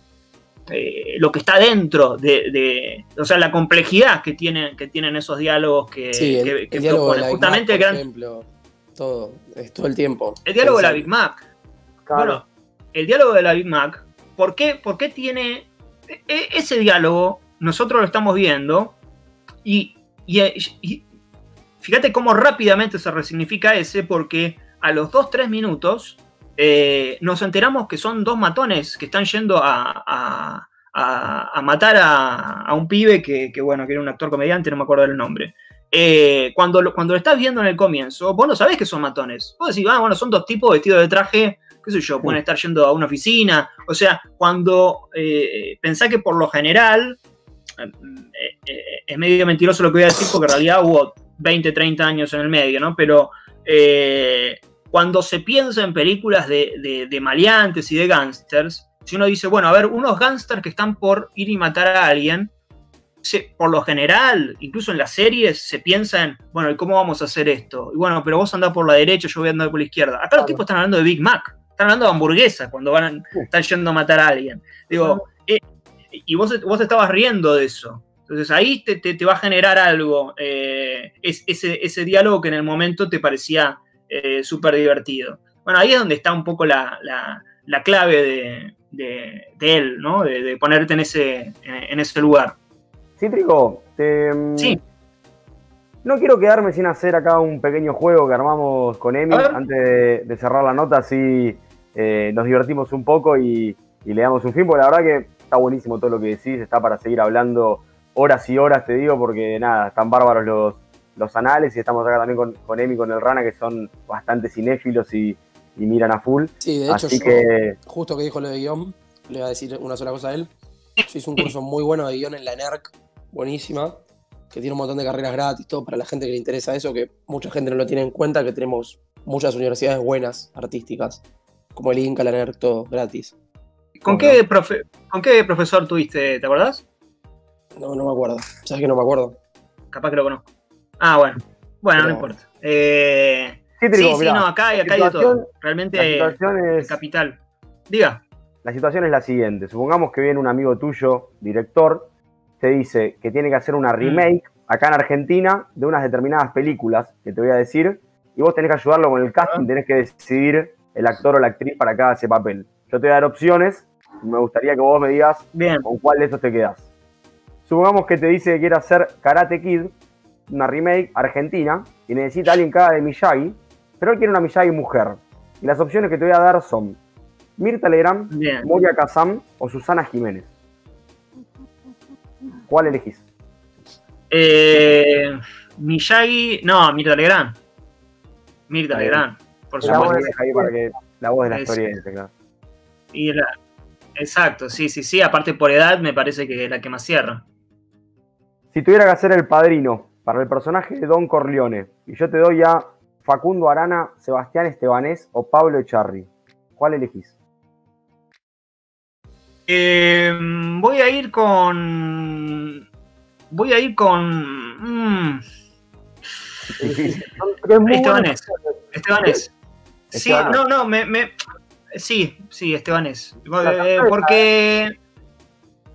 D: eh, lo que está dentro de, de- O sea, la complejidad que tienen, que tienen esos diálogos que,
C: Sí, el,
D: que- que
C: el diálogo de
D: proponen.
C: la Big
D: Justamente
C: Mac,
D: el
C: por
D: gran-
C: ejemplo. Todo, es todo el tiempo.
D: el diálogo de la. Big Mac.
B: Claro.
D: Bueno, el diálogo de la Big Mac, ¿por qué, por qué tiene e- ese diálogo? Nosotros lo estamos viendo y, y- fíjate cómo rápidamente se resignifica ese, porque a los 2-3 minutos eh, nos enteramos que son dos matones que están yendo a, a- matar a, un pibe que, que, bueno, que era un actor comediante, no me acuerdo del nombre. Eh, cuando, lo, cuando lo estás viendo en el comienzo, vos no sabés que son matones. Vos decís, ah, bueno, son dos tipos vestidos de traje, qué sé yo, pueden estar yendo a una oficina. O sea, cuando eh, pensá que por lo general, eh, eh, es medio mentiroso lo que voy a decir porque en realidad hubo 20, 30 años en el medio, ¿no? Pero eh, cuando se piensa en películas de, de, de maleantes y de gángsters, si uno dice, bueno, a ver, unos gángsters que están por ir y matar a alguien, se- por lo general, incluso en las series, se piensa en, bueno, ¿y cómo vamos a hacer esto? Y bueno, pero vos andás por la derecha, yo voy a andar por la izquierda. Acá los
B: Claro.
D: tipos están hablando de Big Mac, están hablando de hamburguesas cuando van, están yendo a matar a alguien. Digo, eh, y vos, vos estabas riendo de eso. Entonces ahí te, te- te va a generar algo, eh, es- ese, ese diálogo que en el momento te parecía eh, súper divertido. Bueno, ahí es donde está un poco la, la- la clave de, de- de él, ¿no? De, de ponerte en ese, en ese lugar.
A: Cítrico, te, mm,
D: Sí.
A: no quiero quedarme sin hacer acá un pequeño juego que armamos con Emi antes de, de cerrar la nota, así eh, nos divertimos un poco y, y le damos un fin, porque la verdad que está buenísimo todo lo que decís, está para seguir hablando horas y horas, te digo, porque nada, están bárbaros los, los anales y estamos acá también con, con Emi y con el Rana, que son bastante cinéfilos y, y miran a full.
C: Sí, de hecho,
A: Así
C: yo,
A: que
C: justo que dijo lo de guion, le voy a decir una sola cosa a él. Yo hice un curso muy bueno de guion en la NERC, buenísima, que tiene un montón de carreras gratis, todo para la gente que le interesa eso, que mucha gente no lo tiene en cuenta, que tenemos muchas universidades buenas, artísticas, como el Inca, la NERC, todo gratis.
D: ¿Con, qué, profe- ¿Con qué profesor tuviste? ¿Te acordás?
C: No, no me acuerdo. ¿Sabes que no me acuerdo?
D: Capaz que lo conozco. Ah, bueno. Bueno, no importa. Eh, sí, sí,
A: mirá,
D: no, acá, acá hay de
A: situación-
D: todo. Realmente,
A: La situación es,
D: capital. Diga.
A: la situación es la siguiente. Supongamos que viene un amigo tuyo, director, te dice que tiene que hacer una remake acá en Argentina de unas determinadas películas que te voy a decir, y vos tenés que ayudarlo con el casting, tenés que decidir el actor o la actriz para cada ese papel. Yo te voy a dar opciones, me gustaría que vos me digas
D: Bien.
A: con cuál de estos te quedás. Supongamos que te dice que quiere hacer Karate Kid, una remake argentina, y necesita a alguien haga de Miyagi, pero él quiere una Miyagi mujer. Y las opciones que te voy a dar son Mirta Legrand,
D: Bien.
A: Moria Kazam o Susana Jiménez. ¿Cuál elegís?
D: Eh, Miyagi. No, Mirta Legrand. Mirta. Legrand. Por
B: La
A: La
B: voz de-
D: supuesto.
A: ahí para que la voz de la
D: Es-
A: historia entre, claro.
D: Y la- Exacto, sí, sí, sí. Aparte por edad me parece que es la que más cierra.
A: Si tuviera que hacer el padrino para el personaje de Don Corleone, y yo te doy a Facundo Arana, Sebastián Estebanés o Pablo Echarri, ¿cuál elegís?
D: Eh, voy a ir con. Voy a ir con. mm, Estebanés. Estebanés. Sí, no, no, me, me- sí, sí, Estebanés.
B: La
D: Eh, porque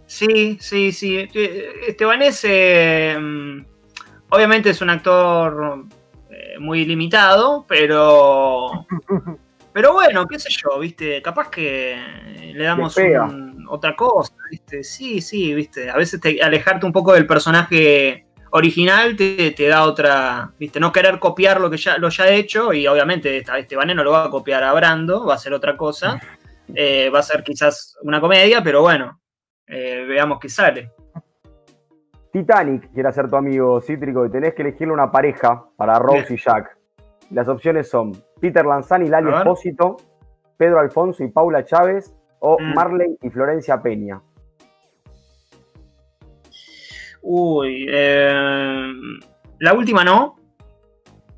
D: sí, sí, sí. Eh, Estebanés, eh, mm, obviamente es un actor eh, muy limitado, pero pero bueno, qué sé yo, viste, capaz que le damos un- otra cosa, viste. Sí, sí, viste. A veces te, alejarte un poco del personaje original te, te da otra, viste, no querer copiar lo que ya lo ya hecho y obviamente esta Estebanés no lo va a copiar a Brando, va a ser otra cosa, Eh, va a ser quizás una comedia, pero bueno, eh, veamos qué sale.
A: Titanic quiere ser tu amigo cítrico y tenés que elegirle una pareja para Rose y Jack. Las opciones son Peter Lanzani y Lali. Espósito, Pedro Alfonso y Paula Chávez o
D: Mm.
A: Marley y Florencia Peña.
D: Uy, eh, la última no,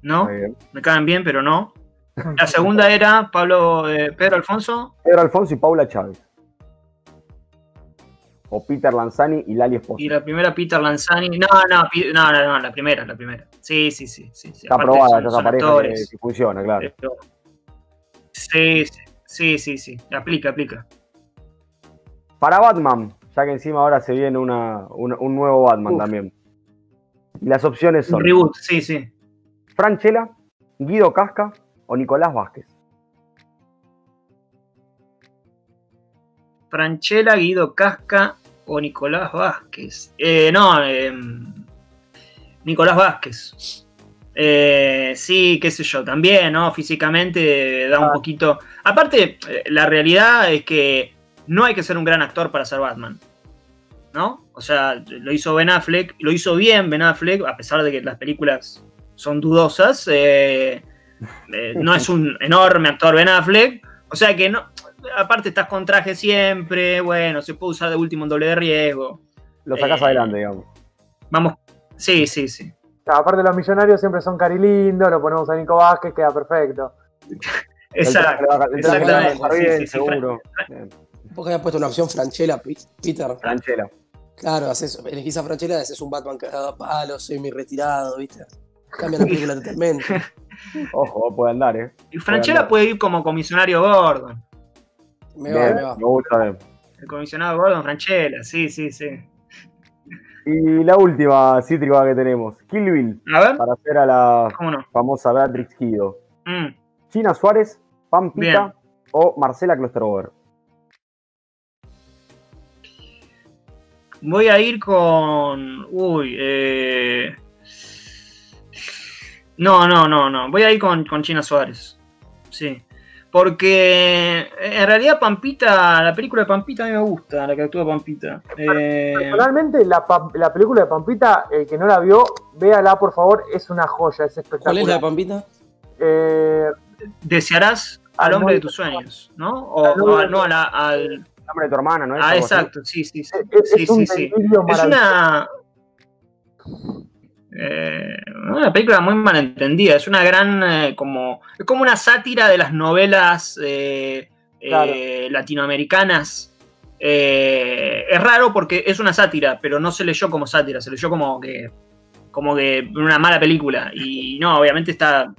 D: no, me caen bien, pero no. La segunda era Pablo, eh, Pedro Alfonso.
A: Pedro Alfonso y Paula Chávez. O Peter Lanzani y Lali
D: Y
A: Espósito.
D: la primera Peter Lanzani. No, no, no, no, no, la primera, la primera. Sí, sí, sí. sí, sí.
A: Está
D: Aparte
A: aprobada
D: son-
A: esa
D: son
A: pareja que,
D: actores,
A: que funciona, claro.
D: pero- Sí, sí, sí, sí, sí. Aplica, aplica.
A: Para Batman, ya que encima ahora se viene una, una- un nuevo Batman
D: Uf.
A: también. Y las opciones son
D: reboot, sí, sí.
A: Franchella, Guido Casca o Nicolás Vázquez.
D: Franchella, Guido Casca o Nicolás Vázquez. Eh, no, eh, Nicolás Vázquez. Eh, sí, qué sé yo, también, ¿no? Físicamente da un
B: Ah.
D: poquito. Aparte, eh, la realidad es que no hay que ser un gran actor para ser Batman. ¿No? O sea, lo hizo Ben Affleck, lo hizo bien Ben Affleck, a pesar de que las películas son dudosas. eh, eh, no es un enorme actor Ben Affleck. O sea que no, aparte estás con traje siempre, bueno, se puede usar de último en doble de riesgo.
A: Lo sacás
D: Eh,
A: adelante, digamos.
D: Vamos, sí, sí, sí.
B: Claro, aparte los millonarios siempre son carilindos, lo ponemos a Nico Vázquez, queda perfecto.
D: Exacto.
A: El traje el traje
D: exactamente, sí,
A: bien,
D: sí, sí,
A: seguro. Bien.
C: Vos que habías puesto una opción Franchella, Peter.
A: Franchella.
C: Claro, haces, elegís a Franchella, haces un Batman cagado a palos, soy mi retirado, ¿viste? Cambia la película totalmente.
A: Ojo, puede andar, ¿eh?
D: Y Franchella puede ir como comisionario Gordon.
C: Me va,
A: Bien,
C: me va.
A: me gusta bien.
D: El comisionado Gordon, Franchella, sí, sí, sí.
A: Y la última cítrica que tenemos, Kill Bill,
D: A ver,
A: para hacer a la famosa Beatrix Kido.
D: Mm,
A: China Suárez, Pampita
D: Bien.
A: o Marcela Klosterboer.
D: Voy a ir con. Uy, eh. No, no, no, no. Voy a ir con, con China Suárez. Sí. Porque en realidad Pampita, la película de Pampita a mí me gusta, la que actúa Pampita. Eh,
B: Personalmente, la, la película de Pampita, el que no la vio, véala por favor, es una joya, es espectacular.
C: ¿Cuál es la de Pampita?
B: Eh,
D: desearás al
B: Al
D: hombre de tus sueños, ¿no? O,
B: Al
D: o no, a la- al,
A: nombre de tu hermana, ¿no?
D: Ah,
A: Algo así.
D: exacto, sí, sí, sí.
B: Es,
D: Sí,
B: es un
D: sí, Es una. eh, una película muy malentendida. Es una gran. eh, como. Es como una sátira de las novelas eh, eh,
B: Claro.
D: latinoamericanas. Eh, es raro porque es una sátira, pero no se leyó como sátira, se leyó como que. como que una mala película. Y no, obviamente está.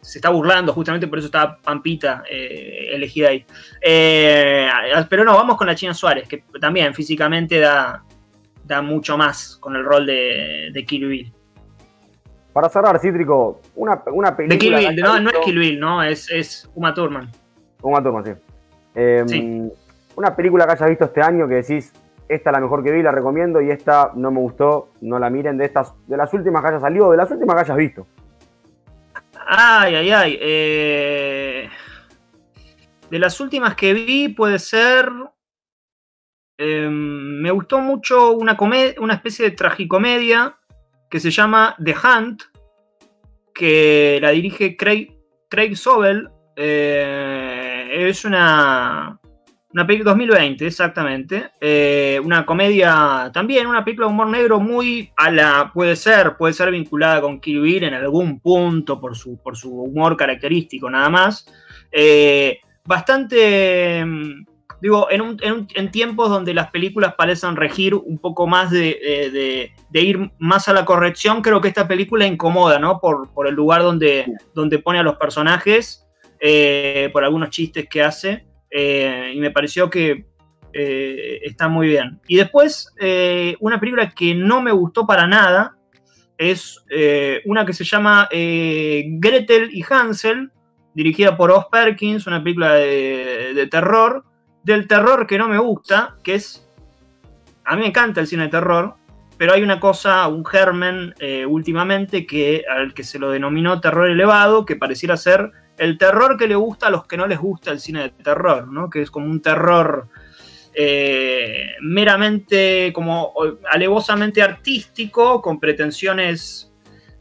D: Se está burlando, justamente por eso está Pampita eh, elegida ahí. Eh, pero no, vamos con la China Suárez, que también físicamente da, da mucho más con el rol de, de Kill Bill.
A: Para cerrar, Cítrico, una, una
D: De
A: película.
D: Kill
A: que
D: Bill,
A: hayas
D: no, no es Kill Bill, no, es, es Uma Thurman.
A: Uma Thurman, sí. Eh,
D: Sí.
A: Una película que hayas visto este año que decís, esta es la mejor que vi, la recomiendo, y esta no me gustó, no la miren, de estas, de las últimas que hayas salido, de las últimas que hayas visto.
D: Ay, ay, ay. eh, de las últimas que vi puede ser... eh, me gustó mucho una, una especie de tragicomedia que se llama The Hunt, que la dirige Craig, Craig Sobel. eh, es una, una película 2020, exactamente. eh, una comedia también, una película de humor negro muy a la. Puede ser, puede ser vinculada con Kill Bill en algún punto por su, por su humor característico, nada más. Eh, bastante. mm, Digo, en, un- en un- en tiempos donde las películas parecen regir un poco más de, de- de- de ir más a la corrección, creo que esta película incomoda, ¿no? Por, por el lugar donde, donde pone a los personajes, eh, por algunos chistes que hace, eh, y me pareció que eh, está muy bien. Y después, eh, una película que no me gustó para nada es una que se llama Gretel y Hansel, dirigida por Oz Perkins, una película de, terror, del terror que no me gusta, que es... A mí me encanta el cine de terror, pero hay una cosa, un germen últimamente que al que se lo denominó terror elevado, que pareciera ser el terror que le gusta a los que no les gusta el cine de terror, ¿no? Que es como un terror eh, meramente, como alevosamente artístico, con pretensiones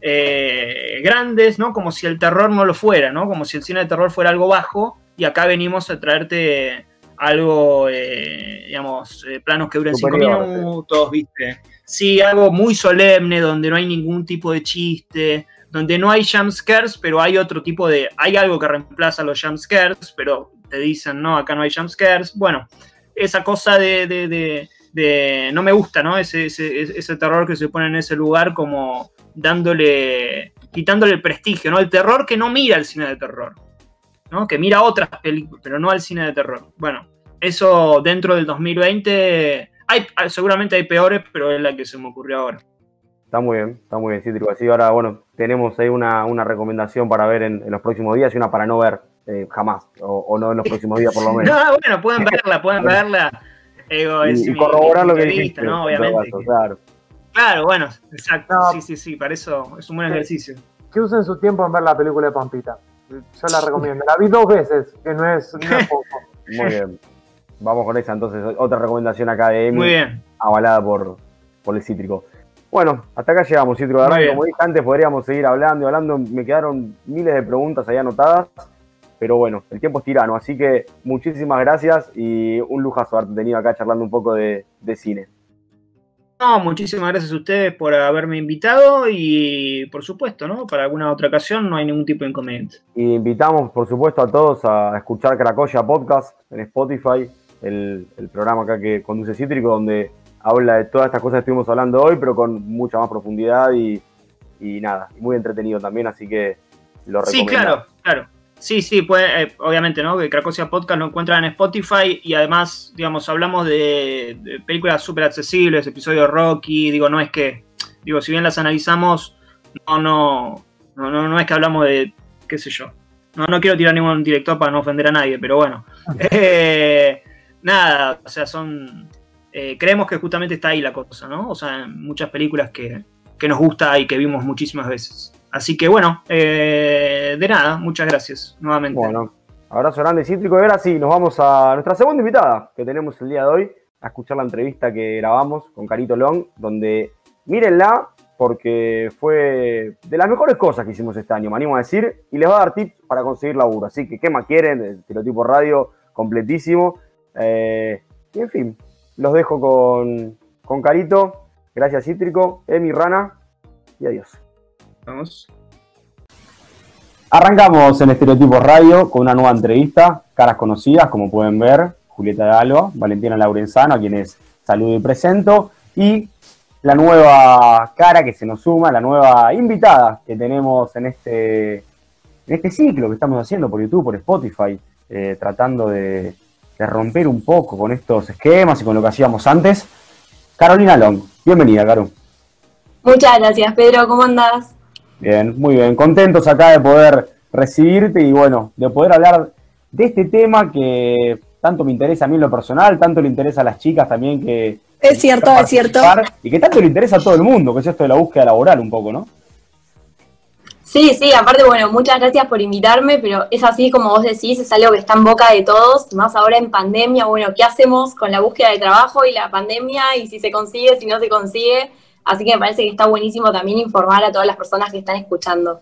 D: eh, grandes, ¿no? Como si el terror no lo fuera, ¿no? Como si el cine de terror fuera algo bajo y acá venimos a traerte algo, eh, digamos, eh, planos que duren cinco minutos, ¿viste? Sí, algo muy solemne, donde no hay ningún tipo de chiste, donde no hay jumpscares, pero hay otro tipo de. Hay algo que reemplaza los jumpscares, pero te dicen, no, acá no hay jumpscares. Bueno, esa cosa de. de- de- no me gusta, ¿no? Ese, ese, ese terror que se pone en ese lugar, como dándole. quitándole el prestigio, ¿no? El terror que no mira el cine de terror, ¿no? Que mira otras películas, pero no al cine de terror. Bueno, eso dentro del 2020. Hay, seguramente hay peores, pero es la que se me ocurrió ahora.
A: Está muy bien, está muy bien, Cítrico. Así ahora, bueno, tenemos ahí una, una recomendación para ver en, en los próximos días y una para no ver eh, jamás, o, o no en los próximos días por lo menos.
D: No, bueno, pueden verla, pueden verla. Digo, es
A: y,
D: mi-
A: corroborar
D: mi
A: lo que dijiste.
D: ¿no? Obviamente.
A: caso, claro.
D: Claro, bueno, exacto.
B: No.
D: Sí, sí, sí, para eso es un buen ejercicio.
B: Que usen su tiempo en ver la película de Pampita. Yo la recomiendo. La vi dos veces, que no es, no es poco.
A: Muy bien. Vamos con esa entonces, otra recomendación acá de Emi,
D: Muy bien.
A: avalada por, por el cítrico. Bueno, hasta acá llegamos,
D: bien.
A: como dije antes, podríamos seguir hablando y hablando. Me quedaron miles de preguntas ahí anotadas. Pero bueno, el tiempo es tirano, así que muchísimas gracias y un lujazo haberte tenido acá charlando un poco de, de cine.
D: No, muchísimas gracias a ustedes por haberme invitado y por supuesto, ¿no? Para alguna otra ocasión no hay ningún tipo de inconveniente.
A: Y invitamos, por supuesto, a todos a escuchar Cracoya Podcast en Spotify, el, el programa acá que conduce Cítrico, donde habla de todas estas cosas que estuvimos hablando hoy, pero con mucha más profundidad y, y nada, muy entretenido también, así que lo
D: Sí,
A: recomiendo.
D: claro, claro. Sí, sí, puede, eh, obviamente, ¿no? Que Cracosia Podcast lo encuentran en Spotify y además, digamos, hablamos de, de películas súper accesibles, episodio de Rocky, digo, no es que, digo, si bien las analizamos, no, no, no, no, no es que hablamos de, qué sé yo. No, no quiero tirar ningún director para no ofender a nadie, pero bueno. Eh, nada, o sea, son, eh, creemos que justamente está ahí la cosa, ¿no? O sea, en muchas películas que, que nos gusta y que vimos muchísimas veces. Así que bueno, eh, de nada, muchas gracias nuevamente.
A: Bueno, abrazo grande Cítrico. Y ahora sí, nos vamos a nuestra segunda invitada que tenemos el día de hoy, a escuchar la entrevista que grabamos con Carito Long, donde mírenla porque fue de las mejores cosas que hicimos este año, me animo a decir, y les va a dar tips para conseguir laburo. Así que, ¿qué más quieren? Estereotipo Radio completísimo. Eh, Y en fin, los dejo con, con Carito. Gracias, Cítrico, Emi Rana y adiós.
D: Vamos.
A: Arrancamos en Estereotipos Radio con una nueva entrevista, caras conocidas, como pueden ver, Julieta de Alba, Valentina Laurenzano, a quienes saludo y presento, y la nueva cara que se nos suma, la nueva invitada que tenemos en este, en este ciclo que estamos haciendo por YouTube, por Spotify, eh, tratando de, de romper un poco con estos esquemas y con lo que hacíamos antes. Carolina Long, bienvenida, Caro.
E: Muchas gracias, Pedro, ¿cómo andás?
A: Bien, muy bien. Contentos acá de poder recibirte y bueno, de poder hablar de este tema que tanto me interesa a mí en lo personal, tanto le interesa a las chicas también que...
E: Es cierto, es cierto.
A: Y que tanto le interesa a todo el mundo, que es esto de la búsqueda laboral un poco, ¿no?
E: Sí, sí, aparte, bueno, muchas gracias por invitarme, pero es así como vos decís, es algo que está en boca de todos, más ahora en pandemia, bueno, ¿qué hacemos con la búsqueda de trabajo y la pandemia y si se consigue, si no se consigue? Así que me parece que está buenísimo también informar a todas las personas que están escuchando.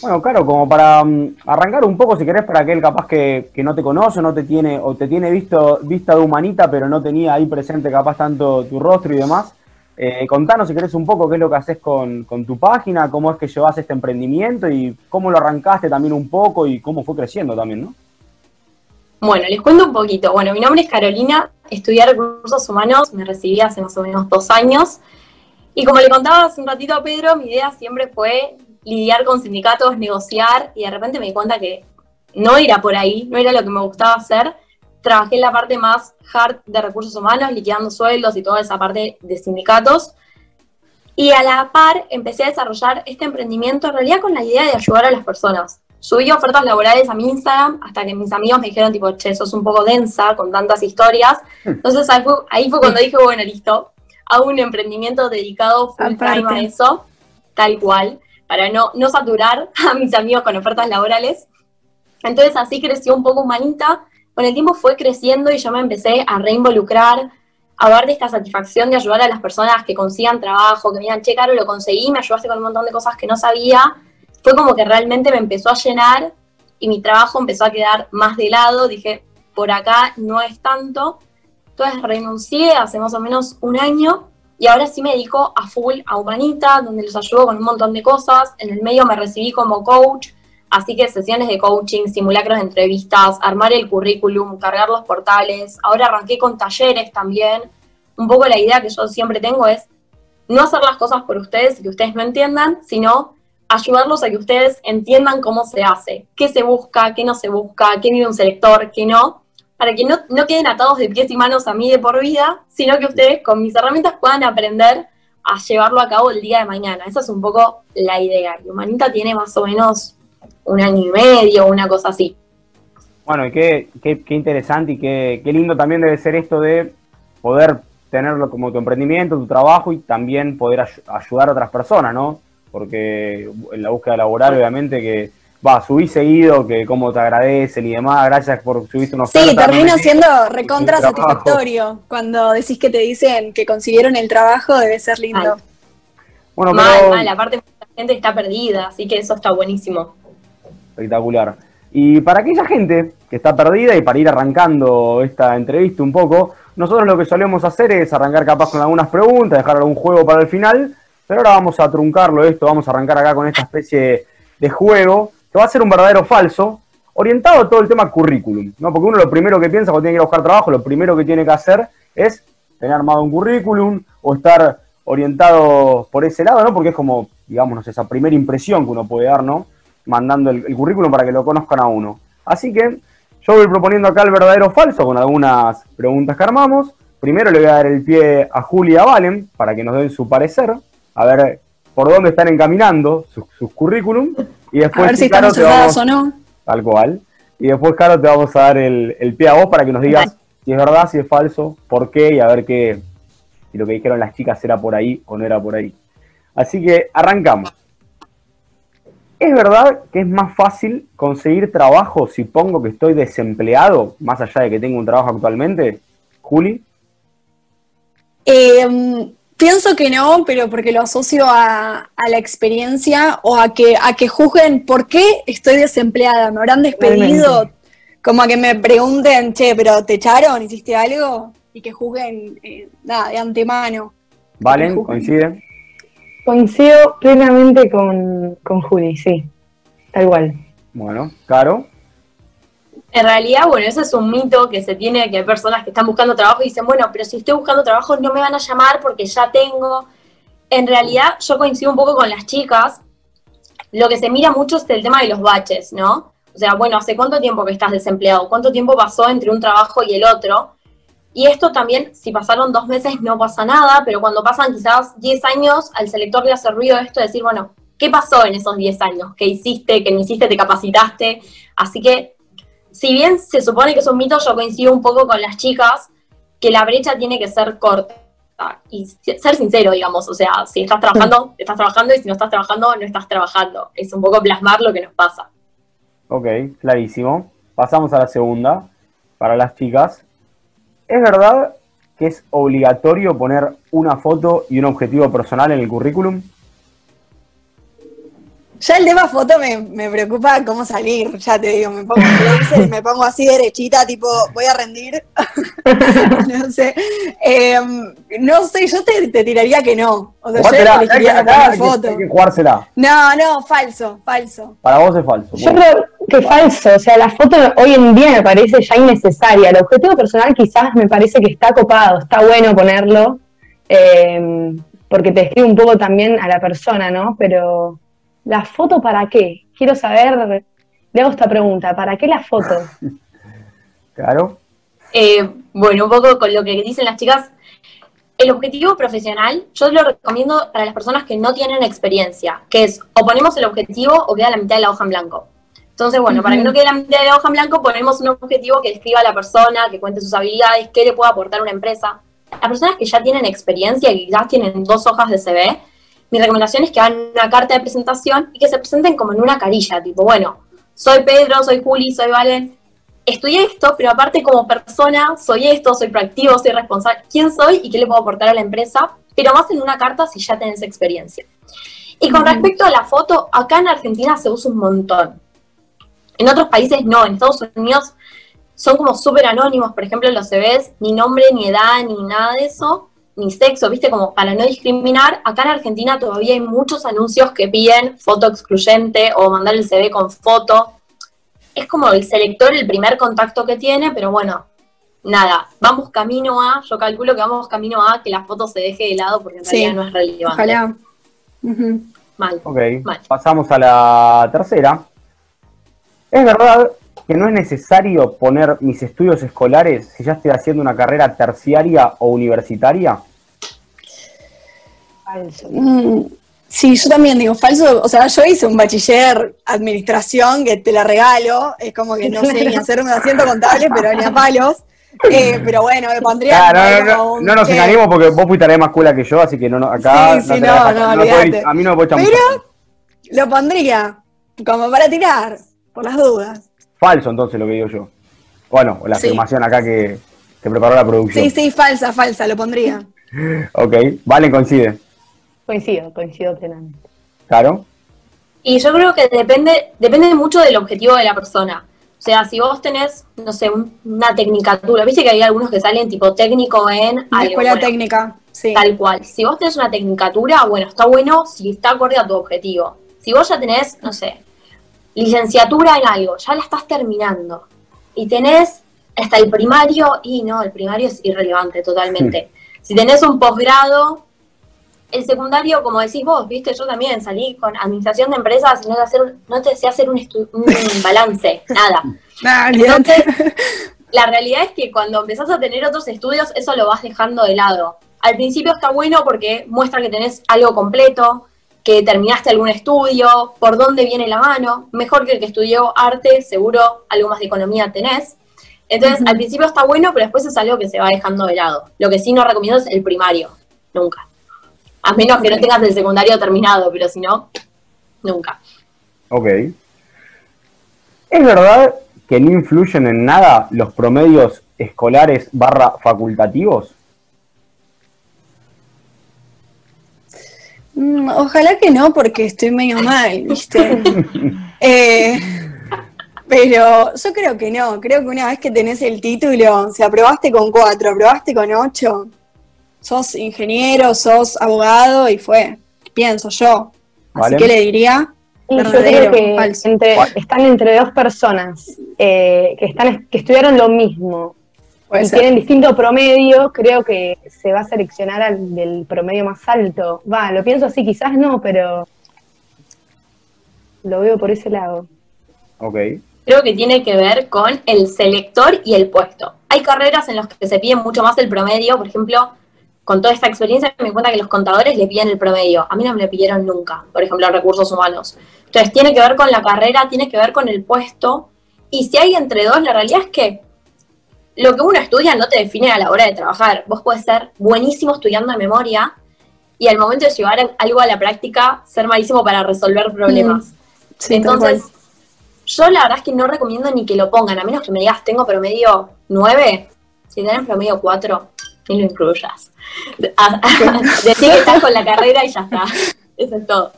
A: Bueno, claro, como para um, arrancar un poco, si querés, para aquel capaz que, que, no te conoce, no te tiene, o te tiene visto, vista de humanita, pero no tenía ahí presente capaz tanto tu rostro y demás. Eh, contanos si querés un poco qué es lo que haces con, tu página, cómo es que llevas este emprendimiento y cómo lo arrancaste también un poco y cómo fue creciendo también, ¿no?
E: Bueno, les cuento un poquito. Bueno, mi nombre es Carolina, estudié recursos humanos, me recibí hace más o menos dos años. Y como le contaba hace un ratito a Pedro, mi idea siempre fue lidiar con sindicatos, negociar, y de repente me di cuenta que no era por ahí, no era lo que me gustaba hacer. Trabajé en la parte más hard de recursos humanos, liquidando sueldos y toda esa parte de sindicatos. Y a la par empecé a desarrollar este emprendimiento en realidad con la idea de ayudar a las personas. Subí ofertas laborales a mi Instagram hasta que mis amigos me dijeron tipo, che, sos un poco densa con tantas historias. Hmm. Entonces ahí fue, ahí fue cuando dije, bueno, listo, hago un emprendimiento dedicado full time a eso, tal cual, para no, no saturar a mis amigos con ofertas laborales. Entonces así creció un poco Humanita. Con el tiempo fue creciendo y yo me empecé a reinvolucrar, a ver de esta satisfacción de ayudar a las personas que consigan trabajo, que me digan, che, Caro, lo conseguí, me ayudaste con un montón de cosas que no sabía. Fue como que realmente me empezó a llenar y mi trabajo empezó a quedar más de lado. Dije, por acá no es tanto. Entonces renuncié hace más o menos un año y ahora sí me dedico a full a Humanita, donde los ayudo con un montón de cosas. En el medio me recibí como coach, así que sesiones de coaching, simulacros de entrevistas, armar el currículum, cargar los portales. Ahora arranqué con talleres también. Un poco la idea que yo siempre tengo es no hacer las cosas por ustedes y que ustedes no entiendan, sino ayudarlos a que ustedes entiendan cómo se hace, qué se busca, qué no se busca, qué vive un selector, qué no para que no, no queden atados de pies y manos a mí de por vida, sino que ustedes con mis herramientas puedan aprender a llevarlo a cabo el día de mañana. Esa es un poco la idea. Y Humanita tiene más o menos un año y medio, una cosa así.
A: Bueno, y qué, qué, qué interesante y qué, qué, lindo también debe ser esto de poder tenerlo como tu emprendimiento, tu trabajo y también poder ay ayudar a otras personas, ¿no? Porque en la búsqueda laboral, obviamente, que va, subí seguido, que cómo te agradecen y demás, gracias por subirte unos
F: Sí, termina siendo recontra satisfactorio. Cuando decís que te dicen que consiguieron el trabajo, debe ser lindo.
E: Bueno, mal, pero... mal, aparte mucha gente está perdida, así que eso está buenísimo.
A: Espectacular. Y para aquella gente que está perdida y para ir arrancando esta entrevista un poco, nosotros lo que solemos hacer es arrancar capaz con algunas preguntas, dejar algún juego para el final, pero ahora vamos a truncarlo esto, vamos a arrancar acá con esta especie de juego que va a ser un verdadero falso, orientado a todo el tema currículum, ¿no? Porque uno lo primero que piensa cuando tiene que ir a buscar trabajo, lo primero que tiene que hacer es tener armado un currículum o estar orientado por ese lado, ¿no? Porque es como, digamos, esa primera impresión que uno puede dar, ¿no? Mandando el, el currículum para que lo conozcan a uno. Así que yo voy proponiendo acá el verdadero falso con algunas preguntas que armamos. Primero le voy a dar el pie a Julia Valen para que nos den su parecer, a ver por dónde están encaminando sus, sus currículum. Y después,
F: a ver si están vamos, o no.
A: Tal cual. Y después, Caro, te vamos a dar el, el pie a vos para que nos digas si es verdad, si es falso, por qué y a ver qué, si lo que dijeron las chicas era por ahí o no era por ahí. Así que arrancamos. ¿Es verdad que es más fácil conseguir trabajo si pongo que estoy desempleado, más allá de que tengo un trabajo actualmente? Juli.
F: Eh, Pienso que no, pero porque lo asocio a, a, la experiencia o a que, a que juzguen por qué estoy desempleada. Me habrán despedido, como a que me pregunten, che, pero ¿te echaron? ¿Hiciste algo? Y que juzguen, eh, nada, de antemano.
A: ¿Valen?
F: Juzguen.
G: Coincido plenamente con, con Juli, sí. Tal cual.
A: Bueno, Caro.
E: En realidad, bueno, ese es un mito que se tiene, que hay personas que están buscando trabajo y dicen, bueno, pero si estoy buscando trabajo no me van a llamar porque ya tengo. En realidad, yo coincido un poco con las chicas. Lo que se mira mucho es el tema de los baches, ¿no? O sea, bueno, ¿hace cuánto tiempo que estás desempleado? ¿Cuánto tiempo pasó entre un trabajo y el otro? Y esto también, si pasaron dos meses no pasa nada, pero cuando pasan quizás 10 años, al selector le hace ruido esto de decir, bueno, ¿qué pasó en esos 10 años? ¿Qué hiciste? ¿Qué no hiciste? ¿Te capacitaste? Así que, si bien se supone que es un mito, yo coincido un poco con las chicas que la brecha tiene que ser corta. Y ser sincero, digamos, o sea, si estás trabajando, estás trabajando, y si no estás trabajando, no estás trabajando. Es un poco plasmar lo que nos pasa.
A: Ok, clarísimo. Pasamos a la segunda, para las chicas. ¿Es verdad que es obligatorio poner una foto y un objetivo personal en el currículum?
F: Ya el tema foto me, me preocupa cómo salir, ya te digo, me pongo y me pongo así derechita, tipo, voy a rendir. no sé. Em, no sé, yo te, te tiraría que no. O sea, yo no
A: hay que-
F: foto.
A: hay que jugársela.
F: No, no, falso, falso.
A: Para vos es falso.
G: Yo creo que falso, o sea, la foto hoy en día me parece ya innecesaria. El objetivo personal quizás me parece que está copado, está bueno ponerlo, eh, porque te describe un poco también a la persona, ¿no? Pero ¿la foto para qué? Quiero saber, le hago esta pregunta, ¿para qué la foto?
A: Claro.
E: Eh, bueno, un poco con lo que dicen las chicas, el objetivo profesional yo lo recomiendo para las personas que no tienen experiencia, que es o ponemos el objetivo o queda la mitad de la hoja en blanco. Entonces, bueno, para que no quede la mitad de hoja en blanco, ponemos un objetivo que describa a la persona, que cuente sus habilidades, qué le puede aportar una empresa. Las personas que ya tienen experiencia, que quizás tienen dos hojas de CV, mi recomendación es que hagan una carta de presentación y que se presenten como en una carilla, tipo, bueno, soy Pedro, soy Juli, soy Valen, estudié esto, pero aparte como persona soy esto, soy proactivo, soy responsable, quién soy y qué le puedo aportar a la empresa, pero más en una carta si ya tenés experiencia. Y con respecto a la foto, acá en Argentina se usa un montón. En otros países no, en Estados Unidos son como súper anónimos, por ejemplo, en los CVs, ni nombre, ni edad, ni nada de eso, ni sexo, viste, como para no discriminar. Acá en Argentina todavía hay muchos anuncios que piden foto excluyente o mandar el CV con foto. Es como el selector el primer contacto que tiene, pero bueno, nada, vamos camino a, yo calculo que vamos camino a que la foto se deje de lado porque en
F: Sí,
E: realidad no es relevante.
F: Ojalá.
E: Mal.
A: Ok.
E: Mal.
A: Pasamos a la tercera. ¿Es verdad que no es necesario poner mis estudios escolares si ya estoy haciendo una carrera terciaria o universitaria?
G: Falso.
F: Mm, Sí, yo también digo falso. O sea, yo hice un bachiller administración que te la regalo. Es como que no sé ni hacer un asiento contable, pero ni a palos. Eh, pero bueno, me pondría.
A: Ah, no, no, no,
F: un
A: no nos engañemos porque vos fuiste a la misma escuela que yo, así que no, no, acá
F: Sí, sí, no, no, olvídate.
A: a mí no me puede echar
F: Pero-
A: mucho.
F: Lo pondría como para tirar, por las dudas.
A: Falso entonces lo que digo yo. Bueno, la
F: Sí.
A: afirmación acá que, que preparó la producción.
F: Sí, sí, falsa, falsa, lo pondría.
A: Ok, Valen coincide.
G: Coincido, coincido plenamente.
A: Claro.
E: Y yo creo que depende, depende mucho del objetivo de la persona. O sea, si vos tenés, no sé, un- una tecnicatura, viste que hay algunos que salen tipo técnico en
F: La
E: algo,
F: escuela
E: bueno,
F: técnica, sí.
E: Tal cual. Si vos tenés una tecnicatura, bueno, está bueno si está acorde a tu objetivo. Si vos ya tenés, no sé, licenciatura en algo, ya la estás terminando, y tenés hasta el primario, y no, el primario es irrelevante totalmente. Si tenés un posgrado, el secundario, como decís vos, viste, yo también salí con administración de empresas y no te, hacer, no te sé hacer un, un balance, nada.
F: Nah.
E: Entonces, la realidad es que cuando empezás a tener otros estudios, eso lo vas dejando de lado. Al principio está bueno porque muestra que tenés algo completo, que terminaste algún estudio, por dónde viene la mano. Mejor que el que estudió arte, seguro algo más de economía tenés. Entonces, al principio está bueno, pero después es algo que se va dejando de lado. Lo que sí no recomiendo es el primario, nunca. A menos que no tengas el secundario terminado, pero si no, nunca.
A: Ok. ¿Es verdad que no influyen en nada los promedios escolares barra facultativos?
F: Ojalá que no, porque estoy medio mal, ¿viste? Eh, Pero yo creo que no, creo que una vez que tenés el título, si aprobaste con cuatro, aprobaste con ocho, sos ingeniero, sos abogado y fue, pienso yo. Así
A: Vale.
F: que le diría,
G: Y yo creo que entre- están entre dos personas eh, que, están, que estudiaron lo mismo y
F: ser.
G: tienen distinto promedio, creo que se va a seleccionar al del promedio más alto. Va, lo pienso así, quizás no, pero lo veo por ese lado.
A: Ok.
E: Creo que tiene que ver con el selector y el puesto. Hay carreras en las que se pide mucho más el promedio, por ejemplo, con toda esta experiencia me di cuenta que los contadores le piden el promedio. A mí no me lo pidieron nunca, por ejemplo, recursos humanos. Entonces tiene que ver con la carrera, tiene que ver con el puesto. Y si hay entre dos, la realidad es que lo que uno estudia no te define a la hora de trabajar. Vos puedes ser buenísimo estudiando de memoria y al momento de llevar algo a la práctica, ser malísimo para resolver problemas.
F: Sí, tal
E: Entonces, yo la verdad es que no recomiendo ni que lo pongan, a menos que me digas, tengo promedio 9, si tenés promedio 4, ni lo incluyas. Decí que estás con la carrera y ya está. Eso es todo.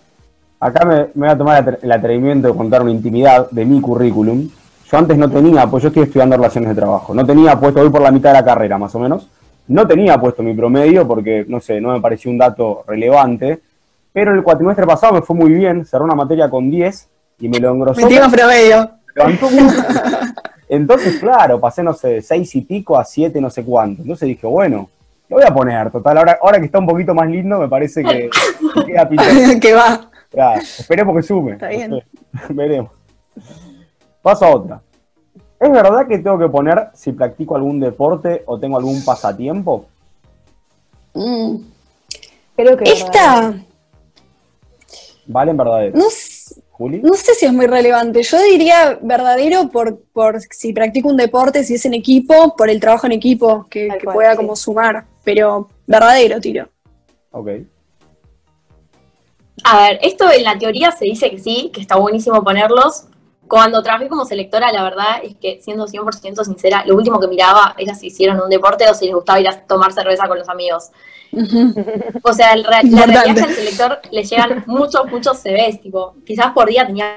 A: Acá me, me voy a tomar el atrevimiento de contar una intimidad de mi currículum. Yo antes no tenía, pues yo estoy estudiando relaciones de trabajo, no tenía puesto, voy por la mitad de la carrera más o menos, no tenía puesto mi promedio porque, no sé, no me pareció un dato relevante, pero el cuatrimestre pasado me fue muy bien, cerré una materia con 10 y me lo engrosó.
F: Metimos promedio.
A: Entonces, claro, pasé, no sé, de 6 y pico a 7 no sé cuánto. Entonces dije, bueno, lo voy a poner, total, ahora, ahora que está un poquito más lindo, me parece que, que queda pintado.
F: que va.
A: Esperemos que sume.
F: Está bien.
A: Veremos. Paso a otra. ¿Es verdad que tengo que poner si practico algún deporte o tengo algún pasatiempo?
F: Mm.
G: Creo que
F: Esta,
A: ¿Vale en verdadero?
F: no, s-
A: ¿Juli?
F: no sé si es muy relevante. Yo diría verdadero por, por si practico un deporte, si es en equipo, por el trabajo en equipo, que,
G: Tal
F: que
G: cual,
F: pueda
G: sí.
F: como sumar. Pero verdadero tiro.
A: Ok.
E: A ver, esto en la teoría se dice que sí, que está buenísimo ponerlos. Cuando trabajé como selectora, la verdad es que, siendo 100% sincera, lo último que miraba era si hicieron un deporte o si les gustaba ir a tomar cerveza con los amigos. O sea, el la
F: Importante.
E: realidad es que al selector le llegan muchos, muchos CVs, tipo, quizás por día tenían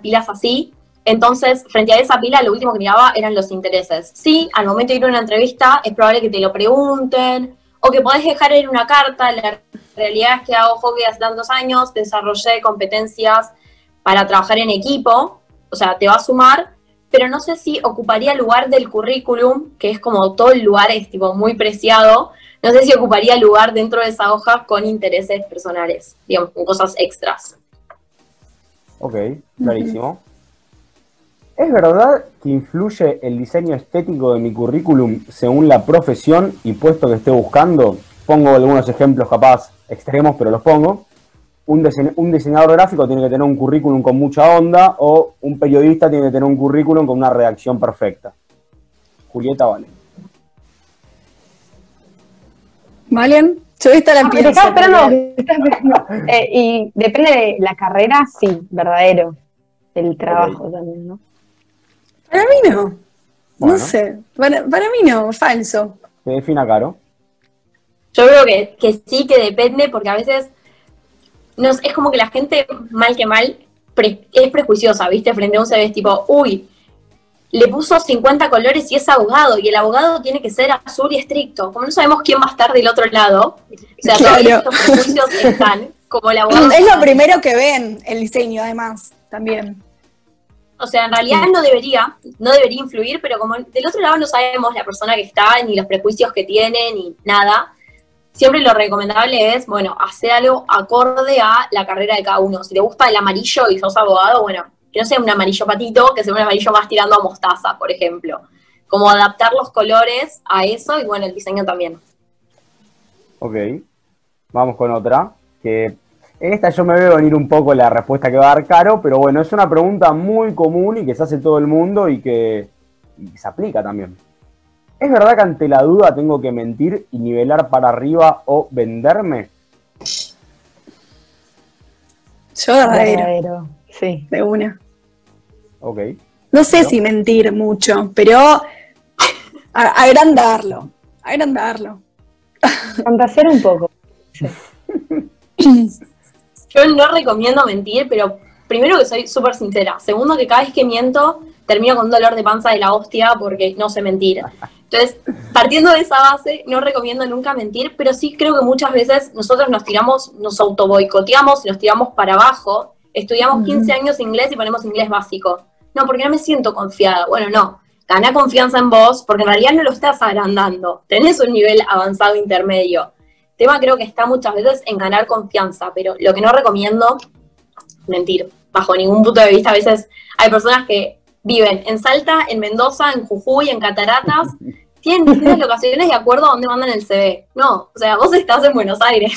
E: pilas así. Entonces, frente a esa pila, lo último que miraba eran los intereses. Sí, al momento de ir a una entrevista, es probable que te lo pregunten, o que podés dejar en una carta. La realidad es que hago hockey hace tantos años, desarrollé competencias para trabajar en equipo, o sea, te va a sumar, pero no sé si ocuparía lugar del currículum, que es como todo el lugar es tipo muy preciado, no sé si ocuparía lugar dentro de esa hoja con intereses personales, digamos, con cosas extras.
A: Ok, clarísimo. ¿Es verdad que influye el diseño estético de mi currículum según la profesión y puesto que esté buscando? Pongo algunos ejemplos capaz extremos, pero los pongo. Un, dise- un diseñador gráfico tiene que tener un currículum con mucha onda o un periodista tiene que tener un currículum con una redacción perfecta. Julieta vale.
F: ¿Valen? Yo esta la
G: Ah, te
F: pienso.
G: esperando, te esperando. Eh, y depende de la carrera, sí, verdadero. El trabajo también, ¿no?
F: Para mí no.
A: Bueno.
F: No sé. Para, para mí no, falso.
A: Se defina caro.
E: Yo creo que, que sí, que depende, porque a veces no es como que la gente, mal que mal, pre- es prejuiciosa, ¿viste? Frente a un CV es tipo, uy, le puso 50 colores y es abogado, y el abogado tiene que ser azul y estricto. Como no sabemos quién va a estar del otro lado, o sea,
F: Claro.
E: todos estos prejuicios están, como el abogado.
F: Es lo primero que ven, el diseño, además, también.
E: O sea, en realidad no debería, no debería influir, pero como del otro lado no sabemos la persona que está, ni los prejuicios que tiene, ni nada, siempre lo recomendable es, bueno, hacer algo acorde a la carrera de cada uno. Si te gusta el amarillo y sos abogado, bueno, que no sea un amarillo patito, que sea un amarillo más tirando a mostaza, por ejemplo. Como adaptar los colores a eso y bueno, el diseño también.
A: Ok. Vamos con otra. Que en esta yo me veo venir un poco la respuesta que va a dar Caro, pero bueno, es una pregunta muy común y que se hace todo el mundo y que, y que se aplica también. ¿Es verdad que ante la duda tengo que mentir y nivelar para arriba o venderme?
F: Yo verdadero,
G: Verdadero, sí.
F: de una.
A: Ok.
F: No sé si mentir mucho, pero agrandarlo. Agrandarlo.
G: Fantasear un poco.
E: Yo no recomiendo mentir, pero primero que soy súper sincera. Segundo que cada vez que miento, termino con un dolor de panza de la hostia porque no sé mentir. Entonces, partiendo de esa base, no recomiendo nunca mentir, pero sí creo que muchas veces nosotros nos tiramos, nos autoboicoteamos, nos tiramos para abajo, estudiamos 15 años inglés y ponemos inglés básico. No, porque no me siento confiada. Bueno, no, gana confianza en vos, porque en realidad no lo estás agrandando, tenés un nivel avanzado intermedio. El tema creo que está muchas veces en ganar confianza, pero lo que no recomiendo, mentir, bajo ningún punto de vista. A veces hay personas que viven en Salta, en Mendoza, en Jujuy, en Cataratas, tienen distintas locaciones de acuerdo a dónde mandan el CV. No, o sea, vos estás en Buenos Aires.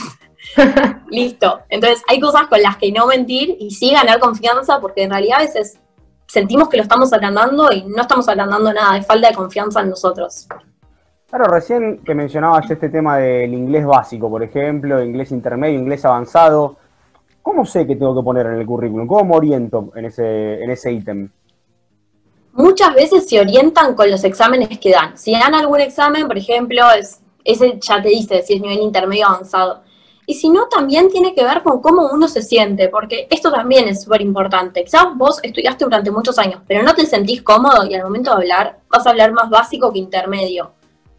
E: Listo. Entonces, hay cosas con las que no mentir y sí ganar confianza, porque en realidad a veces sentimos que lo estamos agrandando y no estamos agrandando nada, es falta de confianza en nosotros.
A: Claro, recién que mencionabas este tema del inglés básico, por ejemplo, inglés intermedio, inglés avanzado. ¿Cómo sé qué tengo que poner en el currículum? ¿Cómo me oriento en ese, en ese ítem?
E: Muchas veces se orientan con los exámenes que dan. Si dan algún examen, por ejemplo, es, ese ya te dice si es nivel intermedio avanzado. Y si no, también tiene que ver con cómo uno se siente, porque esto también es súper importante. Quizás vos estudiaste durante muchos años, pero no te sentís cómodo y al momento de hablar vas a hablar más básico que intermedio,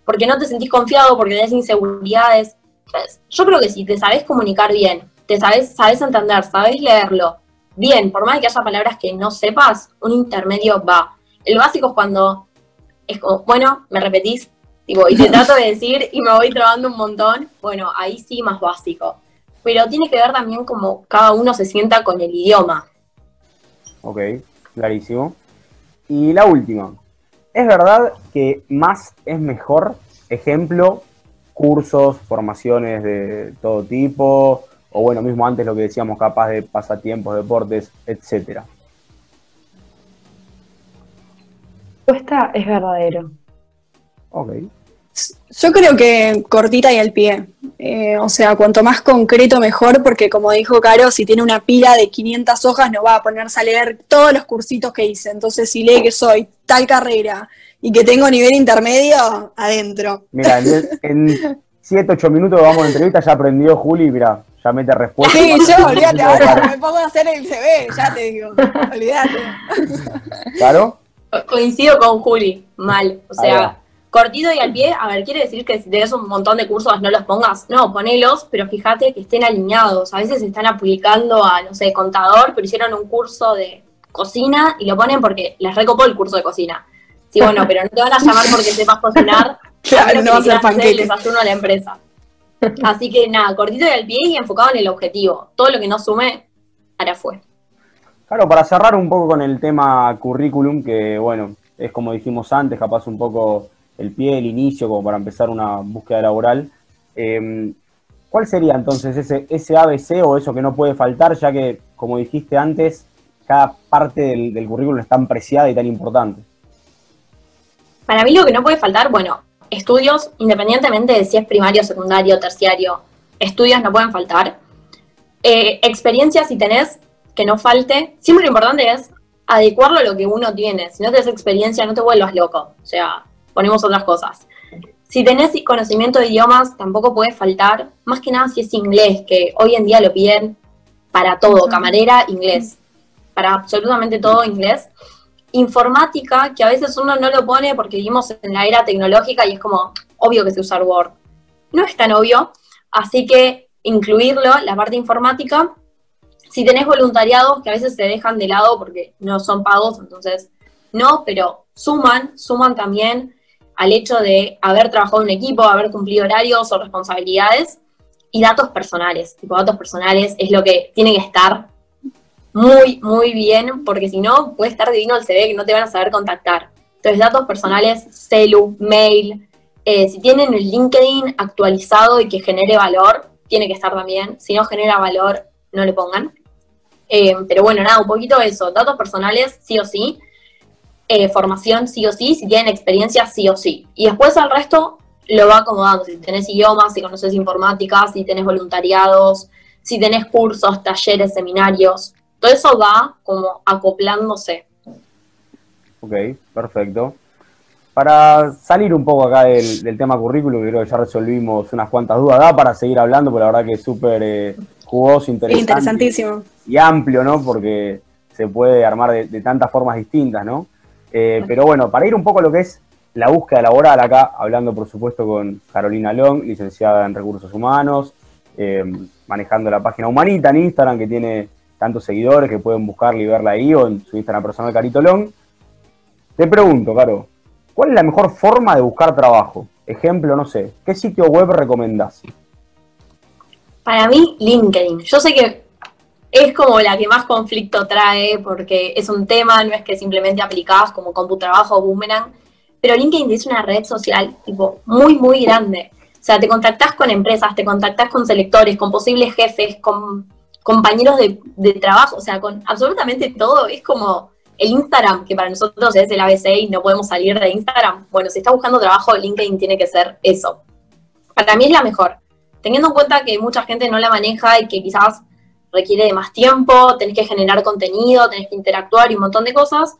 E: porque no te sentís confiado, porque tenés inseguridades. Yo creo que si te sabes comunicar bien, te sabes, sabes entender, sabes leerlo bien, por más que haya palabras que no sepas, un intermedio va. El básico es cuando es como, bueno, me repetís, tipo, y te trato de decir y me voy trabando un montón, bueno, ahí sí más básico. Pero tiene que ver también como cada uno se sienta con el idioma.
A: Ok, clarísimo. Y la última. ¿Es verdad que más es mejor? Ejemplo, cursos, formaciones de todo tipo, o bueno, mismo antes lo que decíamos, capaz de pasatiempos, deportes, etcétera.
G: Respuesta es verdadero.
A: Ok.
F: Yo creo que cortita y al pie. Eh, o sea, cuanto más concreto mejor, porque como dijo Caro, si tiene una pila de 500 hojas no va a ponerse a leer todos los cursitos que hice. Entonces, si lee que soy tal carrera y que tengo nivel intermedio, adentro.
A: Mira, en 7, 8 minutos vamos a entrevista, ya aprendió Juli, mira, ya mete respuesta.
F: Sí, yo, olvídate, ahora me pongo a hacer el CV, ya te digo, olvídate.
A: ¿Claro?
E: Coincido con Juli, mal. O sea, cortito y al pie, a ver, quiere decir que si tenés un montón de cursos no los pongas. No, ponelos, pero fíjate que estén alineados. A veces están aplicando a, no sé, contador, pero hicieron un curso de cocina y lo ponen porque les recopó el curso de cocina. Sí, bueno, pero no te van a llamar porque sepas cocinar.
F: Claro, no va a ser
E: el desayuno a la empresa. Así que nada, cortito y al pie y enfocado en el objetivo. Todo lo que no sume, ahora fue.
A: Claro, para cerrar un poco con el tema currículum, que bueno, es como dijimos antes, capaz un poco el pie, el inicio, como para empezar una búsqueda laboral. eh, ¿Cuál sería entonces ese, ese ABC o eso que no puede faltar, ya que, como dijiste antes, cada parte del, del currículum es tan preciada y tan importante?
E: Para mí lo que no puede faltar, bueno, estudios, independientemente de si es primario, secundario, terciario, estudios no pueden faltar. Eh, experiencia, si tenés, que no falte. Siempre lo importante es adecuarlo a lo que uno tiene. Si no tenés experiencia, no te vuelvas loco. O sea, ponemos otras cosas. Si tenés conocimiento de idiomas, tampoco puede faltar. Más que nada si es inglés, que hoy en día lo piden para todo. Camarera, inglés. Para absolutamente todo inglés informática, que a veces uno no lo pone porque vivimos en la era tecnológica y es como obvio que se usa Word. No es tan obvio, así que incluirlo, la parte informática. Si tenés voluntariados que a veces se dejan de lado porque no son pagos, entonces no, pero suman, suman también al hecho de haber trabajado en un equipo, haber cumplido horarios o responsabilidades y datos personales. Tipo, datos personales es lo que tiene que estar muy, muy bien, porque si no, puede estar divino el CV que no te van a saber contactar. Entonces, datos personales, celu, mail, eh, si tienen el LinkedIn actualizado y que genere valor, tiene que estar también. Si no genera valor, no le pongan. Eh, pero bueno, nada, un poquito eso. Datos personales, sí o sí. Eh, formación, sí o sí. Si tienen experiencia, sí o sí. Y después al resto lo va acomodando. Si tenés idiomas, si conoces informática, si tenés voluntariados, si tenés cursos, talleres, seminarios. Todo eso va como acoplándose.
A: Ok, perfecto. Para salir un poco acá del, del tema currículum, creo que ya resolvimos unas cuantas dudas. Da para seguir hablando, pero la verdad que es súper eh, jugoso, interesante.
F: Interesantísimo.
A: Y amplio, ¿no? Porque se puede armar de, de tantas formas distintas, ¿no? Eh, pero bueno, para ir un poco a lo que es la búsqueda laboral acá, hablando por supuesto con Carolina Long, licenciada en Recursos Humanos, eh, manejando la página Humanita en Instagram, que tiene tantos seguidores que pueden buscarla y verla ahí, o en su Instagram personal Carito Long. Te pregunto, Caro, ¿cuál es la mejor forma de buscar trabajo? Ejemplo, no sé, ¿qué sitio web recomendás?
E: Para mí, LinkedIn. Yo sé que es como la que más conflicto trae porque es un tema, no es que simplemente aplicás como CompuTrabajo o Boomerang, pero LinkedIn es una red social tipo muy, muy grande. O sea, te contactás con empresas, te contactás con selectores, con posibles jefes, con compañeros de, de trabajo, o sea, con absolutamente todo. Es como el Instagram, que para nosotros es el ABC y no podemos salir de Instagram. Bueno, si estás buscando trabajo, LinkedIn tiene que ser eso. Para mí es la mejor. Teniendo en cuenta que mucha gente no la maneja y que quizás requiere de más tiempo, tenés que generar contenido, tenés que interactuar y un montón de cosas.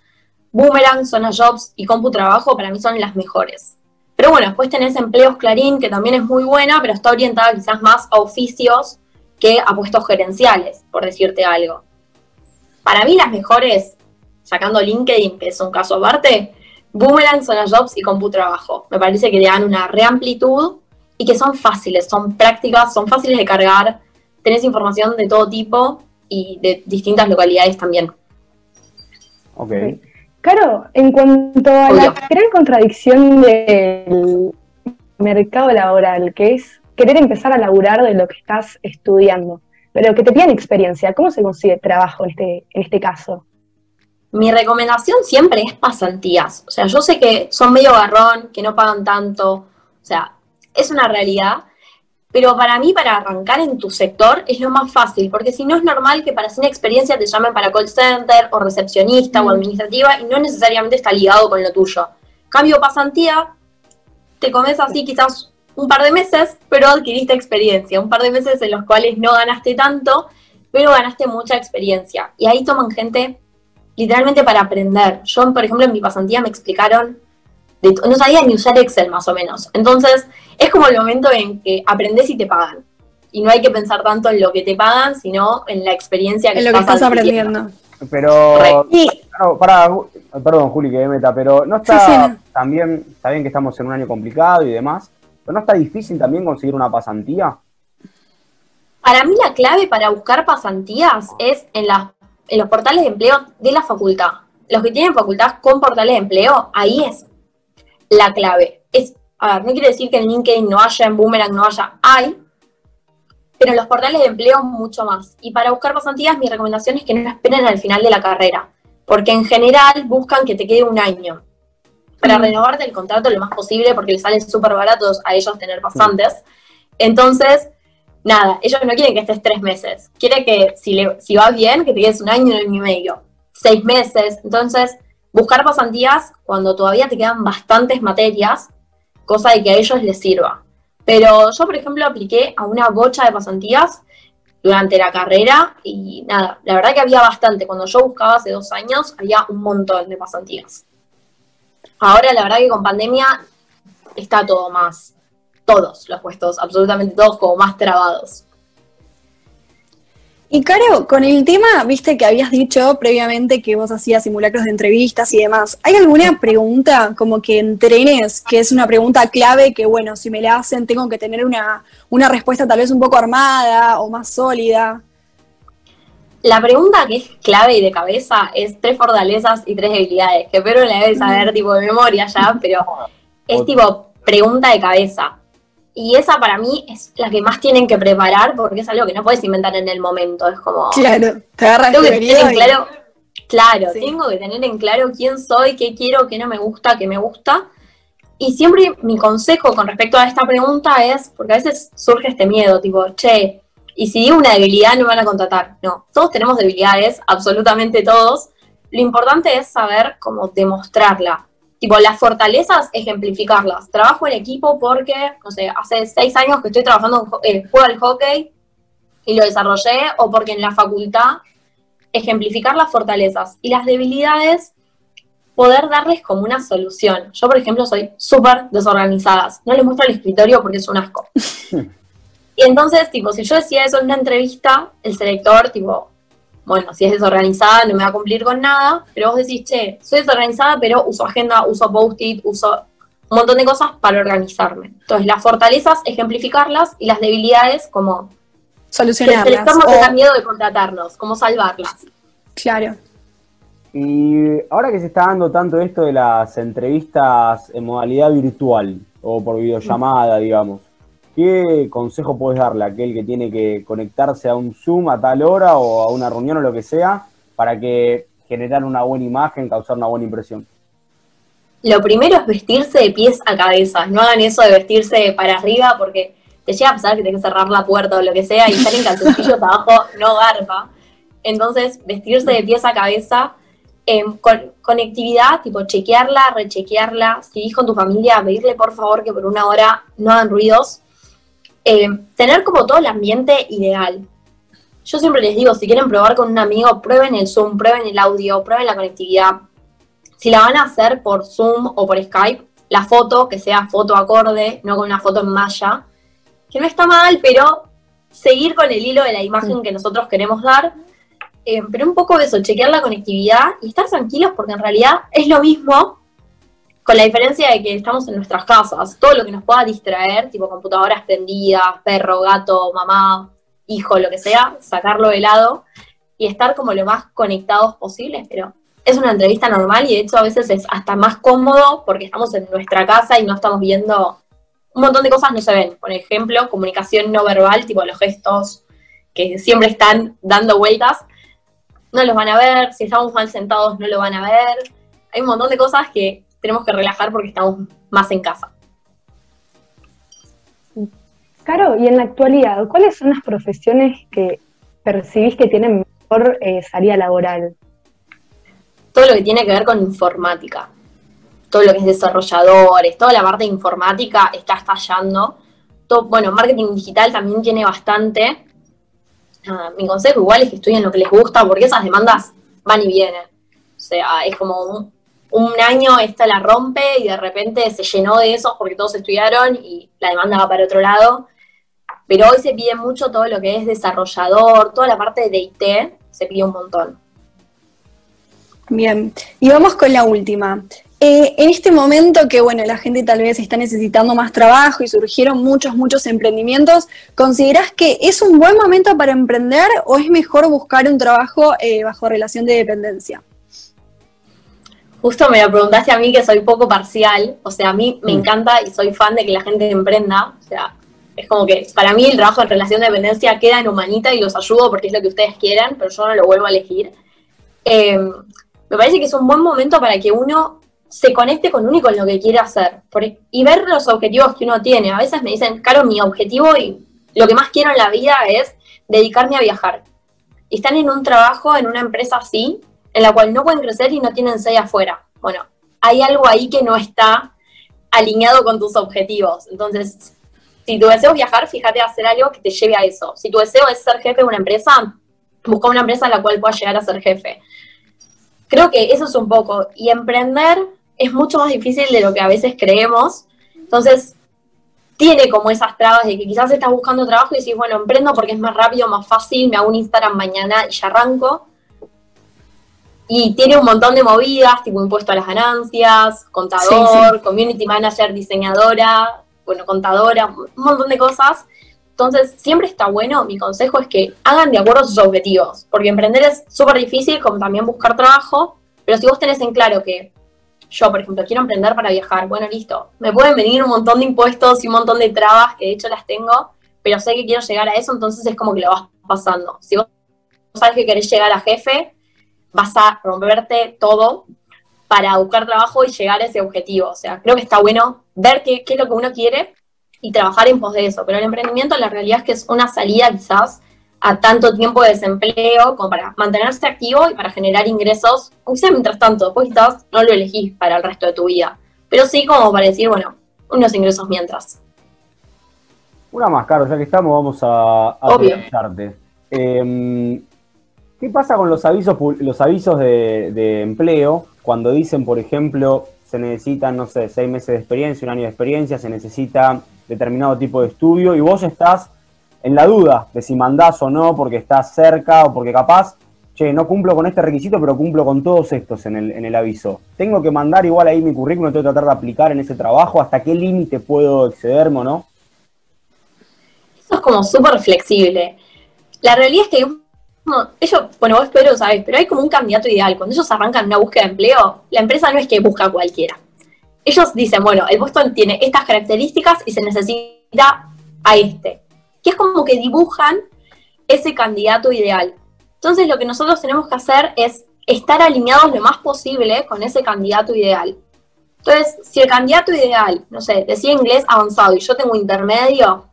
E: Boomerang, Zona Jobs y CompuTrabajo para mí son las mejores. Pero bueno, después tenés Empleos Clarín, que también es muy buena, pero está orientada quizás más a oficios que a puestos gerenciales, por decirte algo. Para mí las mejores, sacando LinkedIn, que es un caso aparte, Boomerang, Zona Jobs y CompuTrabajo. Me parece que le dan una reamplitud y que son fáciles, son prácticas, son fáciles de cargar, tenés información de todo tipo y de distintas localidades también.
A: Ok.
G: Claro, en cuanto a la gran contradicción del mercado laboral, que es querer empezar a laburar de lo que estás estudiando, pero que te piden experiencia, ¿cómo se consigue trabajo en este, en este caso?
E: Mi recomendación siempre es pasantías. O sea, yo sé que son medio garrón, que no pagan tanto, o sea, es una realidad, pero para mí, para arrancar en tu sector, es lo más fácil, porque si no es normal que para sin experiencia te llamen para call center o recepcionista o administrativa y no necesariamente está ligado con lo tuyo. Cambio pasantía, te comes así quizás un par de meses, pero adquiriste experiencia, un par de meses en los cuales no ganaste tanto, pero ganaste mucha experiencia. Y ahí toman gente literalmente para aprender. Yo, por ejemplo, en mi pasantía me explicaron no sabía ni usar Excel más o menos. Entonces, es como el momento en que aprendes y te pagan. Y no hay que pensar tanto en lo que te pagan, sino en la experiencia que,
F: en lo que estás aprendiendo.
A: Pero, para, perdón Juli que me meta, pero no está también, está bien que estamos en un año complicado y demás, pero no está difícil también conseguir una pasantía.
E: Para mí la clave para buscar pasantías es en, en los portales de empleo de la facultad. Los que tienen facultad con portales de empleo, ahí es la clave. Es, a ver, no quiere decir que en LinkedIn no haya, en Boomerang no haya, hay, pero en los portales de empleo mucho más. Y para buscar pasantías, mi recomendación es que no esperen al final de la carrera, porque en general buscan que te quede un año para mm. renovarte el contrato lo más posible, porque les salen súper baratos a ellos tener pasantes. Entonces, nada, ellos no quieren que estés tres meses, quieren que si, le, si va bien, que te quedes un año, un año y medio, seis meses. Entonces, buscar pasantías cuando todavía te quedan bastantes materias, cosa de que a ellos les sirva. Pero yo, por ejemplo, apliqué a una bocha de pasantías durante la carrera y nada, la verdad que había bastante. Cuando yo buscaba hace dos años, había un montón de pasantías. Ahora, la verdad que con pandemia está todo más, todos los puestos, absolutamente todos como más trabados.
F: Y Caro, con el tema, viste que habías dicho previamente que vos hacías simulacros de entrevistas y demás, ¿hay alguna pregunta como que entrenes, que es una pregunta clave que, bueno, si me la hacen tengo que tener una, una respuesta tal vez un poco armada o más sólida?
E: La pregunta que es clave y de cabeza es tres fortalezas y tres debilidades, que Pedro la debe saber tipo de memoria ya, pero es tipo pregunta de cabeza. Y esa para mí es la que más tienen que preparar porque es algo que no puedes inventar en el momento. Es como.
F: Claro, te agarras
E: tengo que tener en claro. Claro, tengo que tener en claro quién soy, qué quiero, qué no me gusta, qué me gusta. Y siempre mi consejo con respecto a esta pregunta es, porque a veces surge este miedo, tipo, che, y si digo una debilidad no me van a contratar. No, todos tenemos debilidades, absolutamente todos. Lo importante es saber cómo demostrarla. Tipo, las fortalezas, ejemplificarlas. Trabajo en equipo porque, no sé, hace seis años que estoy trabajando en el juego del hockey y lo desarrollé, o porque en la facultad, ejemplificar las fortalezas. Y las debilidades, poder darles como una solución. Yo, por ejemplo, soy súper desorganizada. No les muestro el escritorio porque es un asco. y entonces, tipo, si yo decía eso en una entrevista, el selector, tipo, bueno, si es desorganizada no me va a cumplir con nada, pero vos decís, che, soy desorganizada, pero uso agenda, uso post-it, uso un montón de cosas para organizarme. Entonces, las fortalezas, ejemplificarlas y las debilidades, como que el
F: Solucionarlas.
E: externo
F: o-
E: tenga miedo de contratarnos, como salvarlas.
F: claro.
A: Y ahora que se está dando tanto esto de las entrevistas en modalidad virtual o por videollamada, digamos, ¿qué consejo puedes darle a aquel que tiene que conectarse a un Zoom a tal hora o a una reunión o lo que sea para que generar una buena imagen, causar una buena impresión?
E: Lo primero es vestirse de pies a cabeza. No hagan eso de vestirse para arriba porque te llega a pasar que tenés que cerrar la puerta o lo que sea y estar en calzoncillos abajo no garpa. Entonces, vestirse de pies a cabeza, em, con conectividad, tipo chequearla, rechequearla. Si vivís con tu familia, pedirle por favor que por una hora no hagan ruidos. Em, tener como todo el ambiente ideal. Yo siempre les digo, si quieren probar con un amigo, prueben el Zoom, prueben el audio, prueben la conectividad. Si la van a hacer por Zoom o por Skype, la foto, que sea foto acorde, no con una foto en malla, que no está mal, pero seguir con el hilo de la imagen que nosotros queremos dar. Eh, pero un poco eso, chequear la conectividad y estar tranquilos porque en realidad es lo mismo, con la diferencia de que estamos en nuestras casas. Todo lo que nos pueda distraer, tipo computadoras prendidas, perro, gato, mamá, hijo, lo que sea, sacarlo de lado y estar como lo más conectados posibles, pero es una entrevista normal y de hecho a veces es hasta más cómodo porque estamos en nuestra casa y no estamos viendo un montón de cosas no se ven. Por ejemplo, comunicación no verbal, tipo los gestos que siempre están dando vueltas, no los van a ver, si estamos mal sentados no lo van a ver. Hay un montón de cosas que tenemos que relajar porque estamos más en casa.
G: Caro, y en la actualidad, ¿cuáles son las profesiones que percibís que tienen mejor eh, salida laboral?
E: todo lo que tiene que ver con informática, todo lo que es desarrolladores, toda la parte de informática está estallando. Todo, bueno, marketing digital también tiene bastante. Ah, mi consejo igual es que estudien lo que les gusta porque esas demandas van y vienen. O sea, es como un, un año esta la rompe y de repente se llenó de esos porque todos estudiaron y la demanda va para otro lado. Pero hoy se pide mucho todo lo que es desarrollador, toda la parte de IT se pide un montón.
F: Bien, y vamos con la última. Eh, en este momento que, bueno, la gente tal vez está necesitando más trabajo y surgieron muchos, muchos emprendimientos, ¿considerás que es un buen momento para emprender o es mejor buscar un trabajo eh, bajo relación de dependencia?
E: Justo me lo preguntaste a mí que soy poco parcial, o sea, a mí me
A: Mm.
E: encanta y soy fan de que la gente emprenda, o sea, es como que para mí el trabajo en relación de dependencia queda en humanita y los ayudo porque es lo que ustedes quieran, pero yo no lo vuelvo a elegir. Eh, me parece que es un buen momento para que uno se conecte con uno y con lo que quiere hacer por- y ver los objetivos que uno tiene. A veces me dicen, Caro, mi objetivo y lo que más quiero en la vida es dedicarme a viajar. Y están en un trabajo, en una empresa así, en la cual no pueden crecer y no tienen sede afuera. Bueno, hay algo ahí que no está alineado con tus objetivos. Entonces, si tu deseo es viajar, fíjate hacer algo que te lleve a eso. Si tu deseo es ser jefe de una empresa, busca una empresa en la cual puedas llegar a ser jefe. Creo que eso es un poco. Y emprender es mucho más difícil de lo que a veces creemos. Entonces, tiene como esas trabas de que quizás estás buscando trabajo y decís, bueno, emprendo porque es más rápido, más fácil, me hago un Instagram mañana y ya arranco. Y tiene un montón de movidas, tipo impuesto a las ganancias, contador, community manager, diseñadora, bueno, contadora, un montón de cosas. Entonces, siempre está bueno, mi consejo es que hagan de acuerdo a sus objetivos, porque emprender es súper difícil, como también buscar trabajo, pero si vos tenés en claro que yo, por ejemplo, quiero emprender para viajar, bueno, listo, me pueden venir un montón de impuestos y un montón de trabas, que de hecho las tengo, pero sé que quiero llegar a eso, entonces es como que lo vas pasando. Si vos sabes que querés llegar a jefe, vas a romperte todo para buscar trabajo y llegar a ese objetivo. O sea, creo que está bueno ver qué, qué es lo que uno quiere y trabajar en pos de eso. Pero el emprendimiento, la realidad es que es una salida quizás a tanto tiempo de desempleo como para mantenerse activo y para generar ingresos, aunque sea mientras tanto, después quizás no lo elegís para el resto de tu vida. Pero sí como para decir, bueno, unos ingresos mientras.
A: Una más, Caro, ya que estamos, vamos a, a
E: Obvio.
A: Eh, ¿Qué pasa con los avisos, los avisos de, de empleo cuando dicen, por ejemplo, se necesitan, no sé, seis meses de experiencia, un año de experiencia, se necesita determinado tipo de estudio y vos estás en la duda de si mandás o no porque estás cerca o porque capaz che, no cumplo con este requisito, pero cumplo con todos estos en el, en el aviso. ¿Tengo que mandar igual ahí mi currículum, tengo que tratar de aplicar en ese trabajo? ¿Hasta qué límite puedo excederme o no?
E: Eso es como súper flexible. La realidad es que ellos, bueno, vos espero sabés, pero hay como un candidato ideal. Cuando ellos arrancan una búsqueda de empleo, la empresa no es que busca a cualquiera. Ellos dicen, bueno, el puesto tiene estas características y se necesita a este. Que es como que dibujan ese candidato ideal. Entonces lo que nosotros tenemos que hacer es estar alineados lo más posible con ese candidato ideal. Entonces, si el candidato ideal, no sé, decía inglés avanzado y yo tengo intermedio,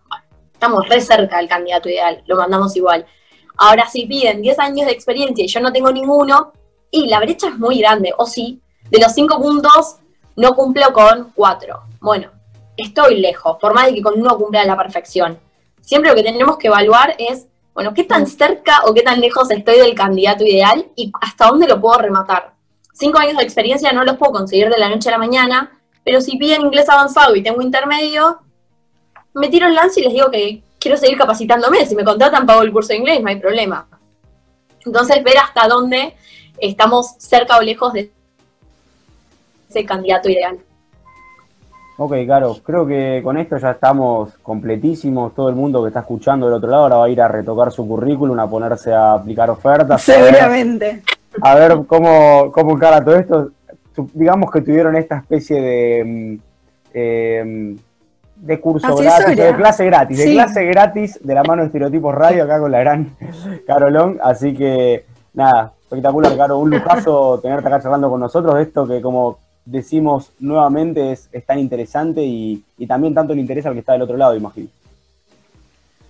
E: estamos re cerca del candidato ideal, lo mandamos igual. Ahora, si piden 10 años de experiencia y yo no tengo ninguno, y la brecha es muy grande, o sí, de los 5 puntos no cumplo con 4. Bueno, estoy lejos, por más de que con uno cumpla la perfección. Siempre lo que tenemos que evaluar es, bueno, qué tan cerca o qué tan lejos estoy del candidato ideal y hasta dónde lo puedo rematar. Cinco años de experiencia no los puedo conseguir de la noche a la mañana, pero si piden inglés avanzado y tengo intermedio, me tiro el lance y les digo que quiero seguir capacitándome. Si me contratan, pago el curso de inglés, no hay problema. Entonces, ver hasta dónde estamos cerca o lejos de ese candidato ideal.
A: Ok, claro, creo que con esto ya estamos completísimos. Todo el mundo que está escuchando del otro lado ahora va a ir a retocar su currículum, a ponerse a aplicar ofertas.
F: Seguramente.
A: A ver, cómo, cómo encara todo esto. Digamos que tuvieron esta especie de, mm, eh, de curso gratis, de clase gratis, de clase gratis de la mano de Estereotipos Radio acá con la gran Carolón. Así que nada, espectacular, Caro. Un lujazo tenerte acá charlando con nosotros de esto que como decimos nuevamente es, tan interesante y, también tanto le interesa al que está del otro lado, imagino.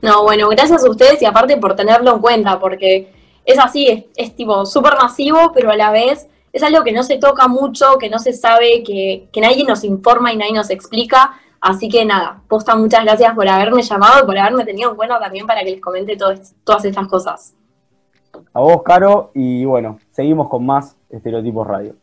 E: No, bueno, gracias a ustedes y aparte por tenerlo en cuenta, porque es así, es, tipo súper masivo, pero a la vez es algo que no se toca mucho, que no se sabe, que, que nadie nos informa y nadie nos explica. Así que nada, posta, muchas gracias por haberme llamado y por haberme tenido en cuenta también para que les comente todas estas cosas.
A: A vos, Caro, y bueno, seguimos con más Estereotipos Radio.